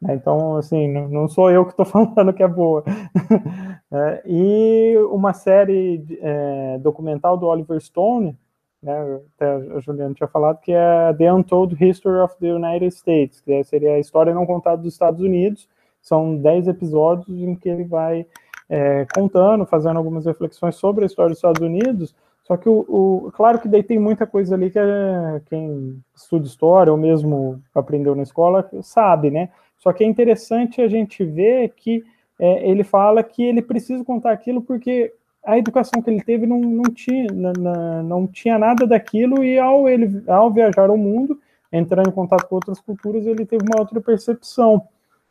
Né? Então, assim, não, não, sou eu que estou falando que é boa. é, e uma série é, documental do Oliver Stone, né, até a Juliana tinha falado, que é The Untold History of the United States, que seria a história não contada dos Estados Unidos. São dez episódios em que ele vai é, contando, fazendo algumas reflexões sobre a história dos Estados Unidos. Só que, o, o claro que daí tem muita coisa ali que é, quem estuda história ou mesmo aprendeu na escola sabe, né? Só que é interessante a gente ver que é, ele fala que ele precisa contar aquilo porque a educação que ele teve não, não, tinha, não, não tinha nada daquilo, e ao, ele, ao viajar ao mundo, entrando em contato com outras culturas, ele teve uma outra percepção,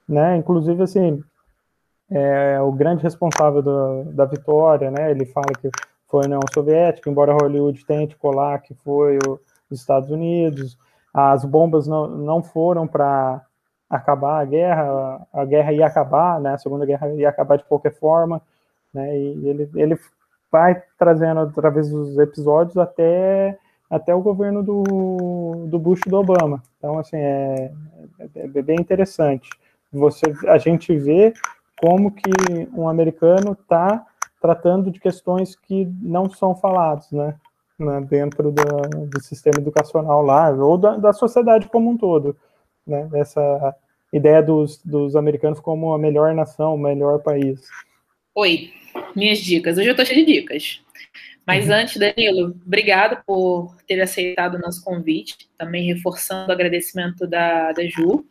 né? Inclusive, assim, é, o grande responsável da, da vitória, né? Ele fala que foi a União Soviética, embora Hollywood tente colar que foi o, os Estados Unidos. As bombas não, não foram para acabar a guerra, a guerra ia acabar, né? A Segunda Guerra ia acabar de qualquer forma né? E ele, ele vai trazendo através dos episódios até até o governo do, do Bush e do Obama. Então, assim, é, é, é bem interessante. Você, a gente vê como que um americano está tratando de questões que não são faladas, né? né dentro do, sistema educacional lá, ou da, da, sociedade como um todo, né? Essa ideia dos, dos americanos como a melhor nação, o melhor país. Oi, minhas dicas. Hoje eu tô cheia de dicas. Mas uhum. antes, Danilo, obrigado por ter aceitado o nosso convite, também reforçando o agradecimento da, da Ju. O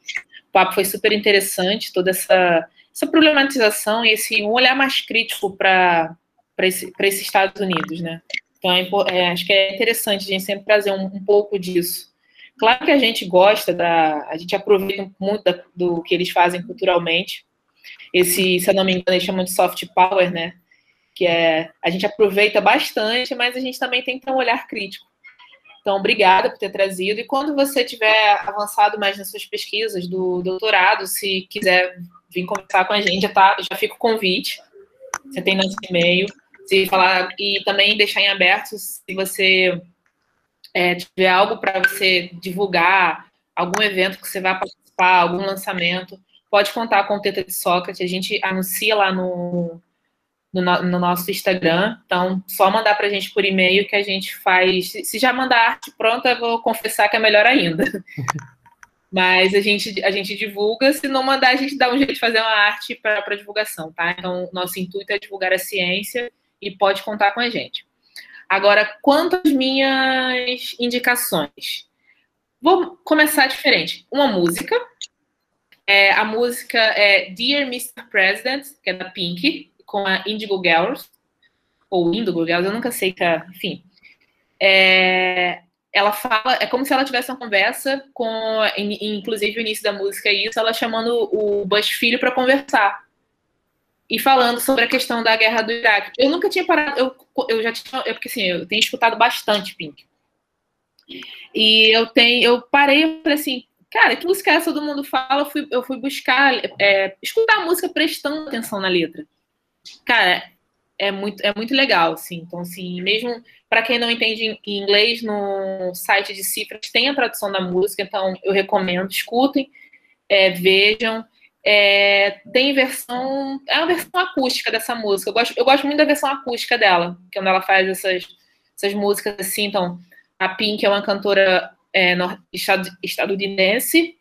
papo foi super interessante, toda essa, essa problematização e esse um olhar mais crítico para esse, esses Estados Unidos, né? Então, é, é, acho que é interessante a gente sempre trazer um, um, pouco disso. Claro que a gente gosta da. A gente aproveita muito da, do que eles fazem culturalmente, esse, se eu não me engano, eles chamam de soft power, né? Que é a gente aproveita bastante, mas a gente também tem que ter um olhar crítico. Então, obrigada por ter trazido. E quando você tiver avançado mais nas suas pesquisas do doutorado, se quiser vir conversar com a gente, já, tá, já fica o convite. Você tem nosso e-mail. Se falar e também deixar em aberto se você é, tiver algo para você divulgar algum evento que você vai participar, algum lançamento, pode contar com o Teta de Sócrates. A gente anuncia lá no, no, no nosso Instagram. Então, só mandar para a gente por e-mail que a gente faz. Se já mandar arte pronta, eu vou confessar que é melhor ainda. Mas a gente, a gente divulga, se não mandar, a gente dá um jeito de fazer uma arte para divulgação, tá? Então, nosso intuito é divulgar a ciência e pode contar com a gente. Agora, quanto às minhas indicações? Vou começar diferente. Uma música. É, a música é Dear Mr. President, que é da Pink, com a Indigo Girls, ou Indigo Girls, eu nunca sei, tá, enfim. É, ela fala, é como se ela tivesse uma conversa com, inclusive o início da música é isso, ela chamando o Bush filho para conversar e falando sobre a questão da guerra do Iraque. Eu nunca tinha parado, eu, eu já tinha, eu, porque assim, eu tenho escutado bastante Pink. E eu tenho, eu parei e falei assim, cara, que música é essa? Todo mundo fala, eu fui, eu fui buscar, é, escutar a música prestando atenção na letra. Cara, é muito, é muito legal, assim. Então, assim, mesmo para quem não entende inglês, no site de cifras tem a tradução da música, então eu recomendo, escutem, é, vejam. É, tem versão. É uma versão acústica dessa música. Eu gosto, eu gosto muito da versão acústica dela, que quando ela faz essas, essas músicas assim. Então, a Pink é uma cantora é, estadunidense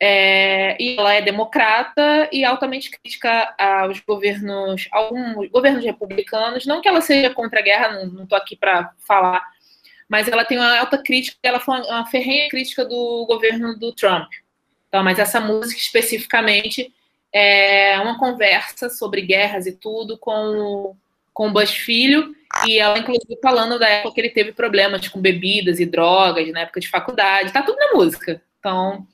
é, e ela é democrata e altamente crítica aos governos, alguns governos republicanos. Não que ela seja contra a guerra, não estou aqui para falar, mas ela tem uma alta crítica, ela foi uma, uma ferrenha crítica do governo do Trump. Então, mas essa música especificamente é uma conversa sobre guerras e tudo com, com o Bush filho, e ela, inclusive, falando da época que ele teve problemas com bebidas e drogas, na época de faculdade, tá tudo na música. Então,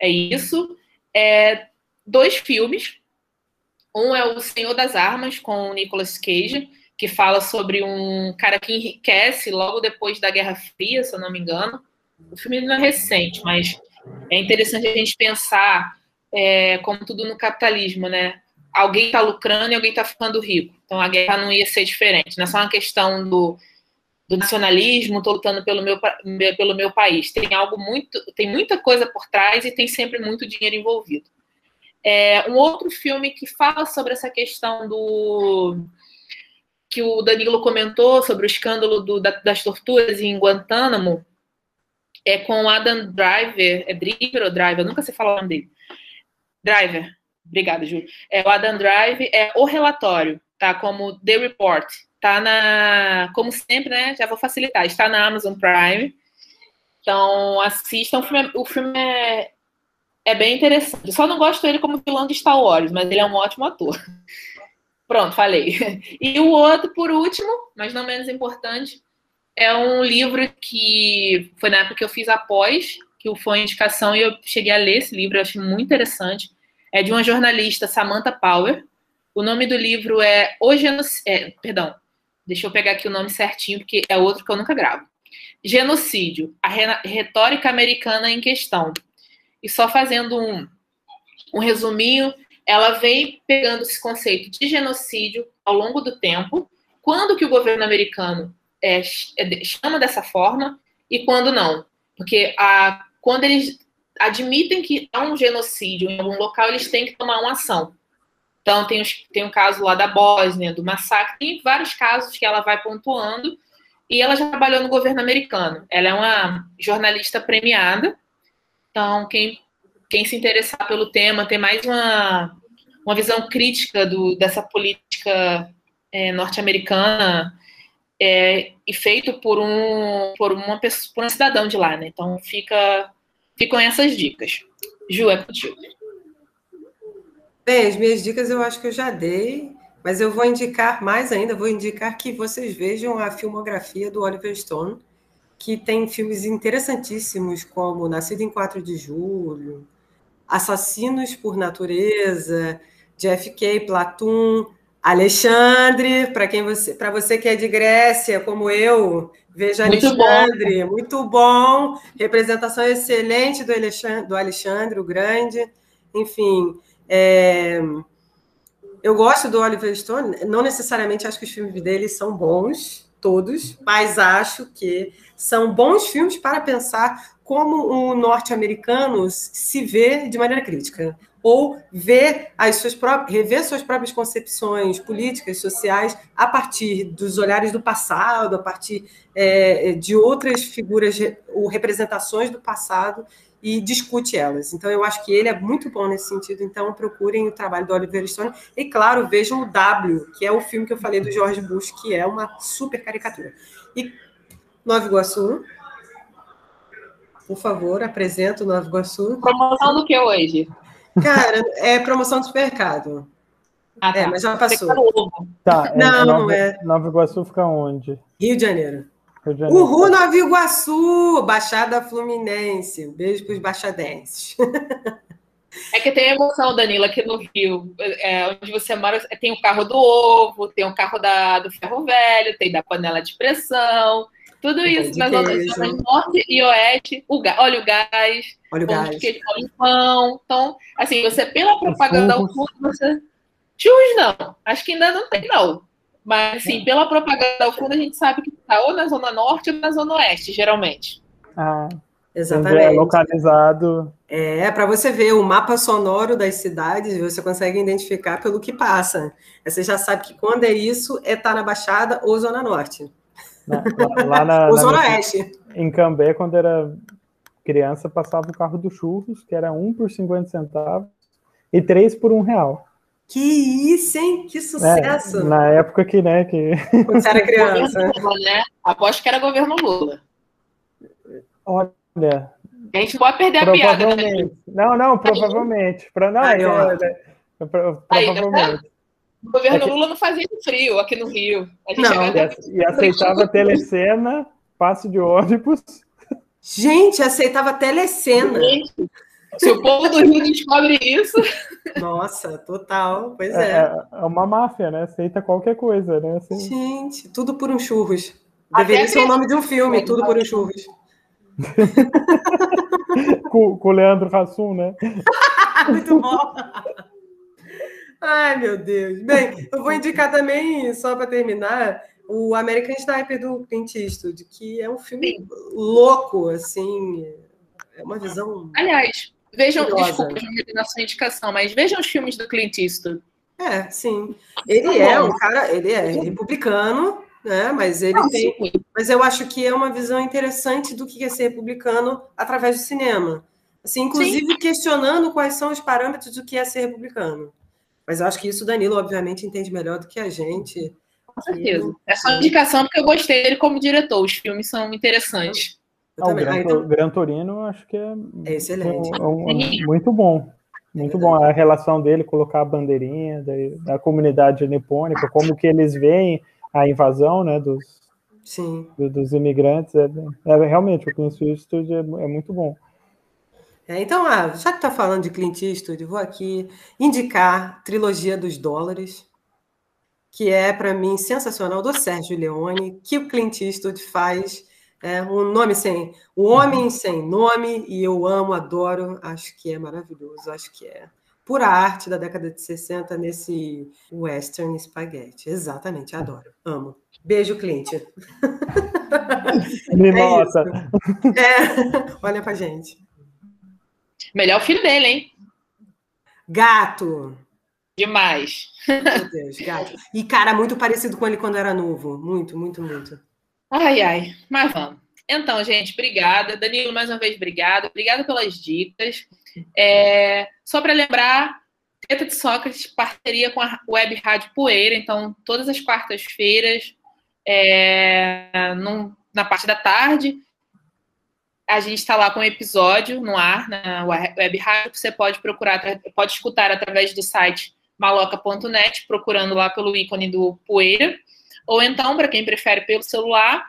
é isso. É, dois filmes. Um é O Senhor das Armas, com o Nicolas Cage, que fala sobre um cara que enriquece logo depois da Guerra Fria, se eu não me engano. O filme não é recente, mas é interessante a gente pensar é, como tudo no capitalismo, né? Alguém está lucrando e alguém está ficando rico. Então a guerra não ia ser diferente. Não é só uma questão do do nacionalismo, estou lutando pelo meu, pelo meu país. Tem algo muito, tem muita coisa por trás e tem sempre muito dinheiro envolvido. É, um outro filme que fala sobre essa questão do que o Danilo comentou sobre o escândalo do, da, das torturas em Guantánamo é com Adam Driver, é Driver ou Driver? Eu nunca sei falar o nome dele. Driver, obrigada, Júlio. É, o Adam Driver é o relatório, tá? Como The Report Tá na, como sempre, né? Já vou facilitar. Está na Amazon Prime. Então, assistam. O filme, é, o filme é, é bem interessante. Só não gosto dele como vilão de Star Wars, mas ele é um ótimo ator. Pronto, falei. E o outro, por último, mas não menos importante, é um livro que foi na época que eu fiz após, que foi indicação, e eu cheguei a ler esse livro, eu achei muito interessante. É de uma jornalista, Samantha Power. O nome do livro é O Genocídio. É, perdão, Deixa eu pegar aqui o nome certinho, porque é outro que eu nunca gravo. Genocídio, a retórica americana em questão. E só fazendo um, um resuminho, ela vem pegando esse conceito de genocídio ao longo do tempo, quando que o governo americano é, é, chama dessa forma e quando não. Porque a, quando eles admitem que há um genocídio em algum local, eles têm que tomar uma ação. Então, tem, os, tem o caso lá da Bósnia, do massacre, tem vários casos que ela vai pontuando, e ela já trabalhou no governo americano. Ela é uma jornalista premiada, então, quem, quem se interessar pelo tema, tem mais uma, uma visão crítica do, dessa política é, norte-americana é, e feito por um por uma pessoa, por um cidadão de lá, né? Então fica ficam essas dicas. Ju, é contigo. Bem, as minhas dicas eu acho que eu já dei, mas eu vou indicar mais ainda, vou indicar que vocês vejam a filmografia do Oliver Stone, que tem filmes interessantíssimos como Nascido em 4 de Julho, Assassinos por Natureza, JFK, Platum, Alexandre, para quem você, para você que é de Grécia, como eu, veja muito Alexandre, bom. muito bom, representação excelente do Alexandre, do Alexandre o Grande, enfim, é... Eu gosto do Oliver Stone, não necessariamente acho que os filmes dele são bons, todos, mas acho que são bons filmes para pensar como o norte-americano se vê de maneira crítica ou ver as suas próprias, rever suas próprias concepções políticas, sociais, a partir dos olhares do passado, a partir é, de outras figuras ou representações do passado e discute elas. Então, eu acho que ele é muito bom nesse sentido. Então, procurem o trabalho do Oliver Stone. E, claro, vejam o W, que é o filme que eu falei do George Bush, que é uma super caricatura. E Nova Iguaçu, por favor, apresenta o Nova Iguaçu. Promoção do que hoje? Cara, é promoção do supermercado. Ah, tá. É, mas já passou. Tá, é, não, Nova, não é. Nova Iguaçu fica onde? Rio de Janeiro. Rio de Janeiro. Uhul, Nova Iguaçu! Baixada Fluminense. Beijo para os baixadenses. É que tem emoção, Danilo, aqui no Rio, é, onde você mora, tem o carro do ovo, tem o carro da, do ferro velho, tem da panela de pressão, tudo isso nas zonas norte e oeste, o gás, óleo gás, óleo gás. De pão. Então, assim, você pela propaganda ao fundo, você. Churros não, acho que ainda não tem, não. Mas, assim, é. pela propaganda ao fundo, a gente sabe que está ou na zona norte ou na zona oeste, geralmente. Ah, exatamente. É localizado. É, para você ver o mapa sonoro das cidades, você consegue identificar pelo que passa. Você já sabe que quando é isso, é estar tá na Baixada ou Zona Norte. Na, lá na, o Zona Oeste. Em Cambé, quando era criança, passava o carro do churros, que era um por 50 centavos, e três por um real. Que isso, hein? Que sucesso! É, na época que, né, que... Quando você era criança. Lula, né? Aposto que era governo Lula. Olha... A gente pode perder a piada, né? Não, não, provavelmente. Pra, não, Aí, é, é, é, provavelmente. O governo é que... Lula não fazia frio aqui no Rio. não, e, e aceitava telecena, passe de ônibus. Gente, aceitava telecena. Gente, se o povo do Rio descobre isso. Nossa, total. Pois é. É, é uma máfia, né? Aceita qualquer coisa, né? Assim... Gente, tudo por um churros. Deveria Até ser o nome de um filme, tudo por um churros. com, com o Leandro Hassum, né? Muito bom. Ai, meu Deus. Bem, eu vou indicar também, só para terminar, o American Sniper do Clint Eastwood, que é um filme Sim. louco, assim, é uma visão. Aliás, vejam, curiosa. desculpa na sua indicação, mas vejam os filmes do Clint Eastwood. É, sim. Ele tá é um cara, ele é republicano, né? Mas ele Não, tem. Sim. Mas eu acho que é uma visão interessante do que é ser republicano através do cinema. Assim, inclusive sim. questionando quais são os parâmetros do que é ser republicano. Mas eu acho que isso o Danilo, obviamente, entende melhor do que a gente. Com certeza. É só indicação porque eu gostei dele como diretor. Os filmes são interessantes. Ah, o Gran, ah, então... Gran Torino, acho que é, é excelente. É um, é muito bom. Muito é bom a relação dele, colocar a bandeirinha da, da, comunidade nipônica, como que eles veem a invasão né, dos, Sim. Do, dos imigrantes. É, é, realmente, o Clint Eastwood é, é muito bom. É, então, ah, já que está falando de Clint Eastwood, vou aqui indicar Trilogia dos Dólares, que é, para mim, sensacional, do Sérgio Leone, que o Clint Eastwood faz é, um nome sem... O Homem Sem Nome, e eu amo, adoro, acho que é maravilhoso, acho que é pura arte da década de 60 nesse western spaghetti. Exatamente, adoro, amo. Beijo, Clint. Nossa. É, é, olha pra gente. Melhor filho dele, hein? Gato. Demais. Meu Deus, gato. E, cara, muito parecido com ele quando era novo. Muito, muito, muito. Ai, ai. Mas vamos. Então, gente, obrigada. Danilo, mais uma vez, obrigada. Obrigada pelas dicas. É, só para lembrar, Teta de Sócrates, parceria com a Web Rádio Poeira. Então, todas as quartas-feiras, é, na parte da tarde, a gente está lá com um episódio no ar, na web rádio, que você pode procurar, pode escutar através do site maloca.net, procurando lá pelo ícone do Poeira, ou então, para quem prefere pelo celular,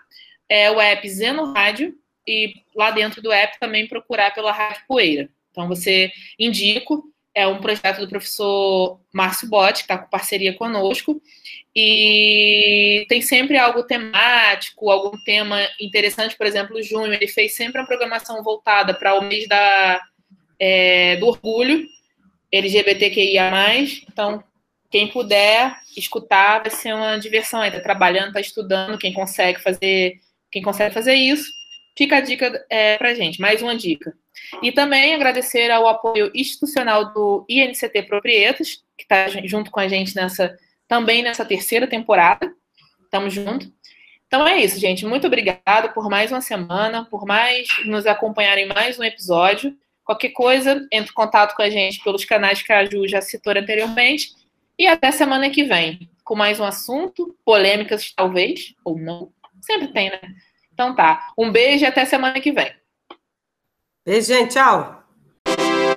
é o app Zeno Rádio, e lá dentro do app também procurar pela Rádio Poeira. Então, você indico, é um projeto do professor Márcio Botti, que está com parceria conosco, e tem sempre algo temático, algum tema interessante. Por exemplo, o junho ele fez sempre uma programação voltada para o mês da, é, do orgulho LGBTQIA+. Então, quem puder escutar vai ser uma diversão. Está trabalhando, está estudando, quem consegue fazer, quem consegue fazer isso, fica a dica é, para gente. Mais uma dica. E também agradecer ao apoio institucional do INCT Proprietas, que está junto com a gente nessa também nessa terceira temporada. Estamos juntos. Então é isso, gente. Muito obrigada por mais uma semana, por mais nos acompanharem mais um episódio. Qualquer coisa, entre em contato com a gente pelos canais que a Ju já citou anteriormente. E até semana que vem, com mais um assunto, polêmicas talvez, ou não. Sempre tem, né? Então tá. Um beijo e até semana que vem. Beijo, gente. Tchau.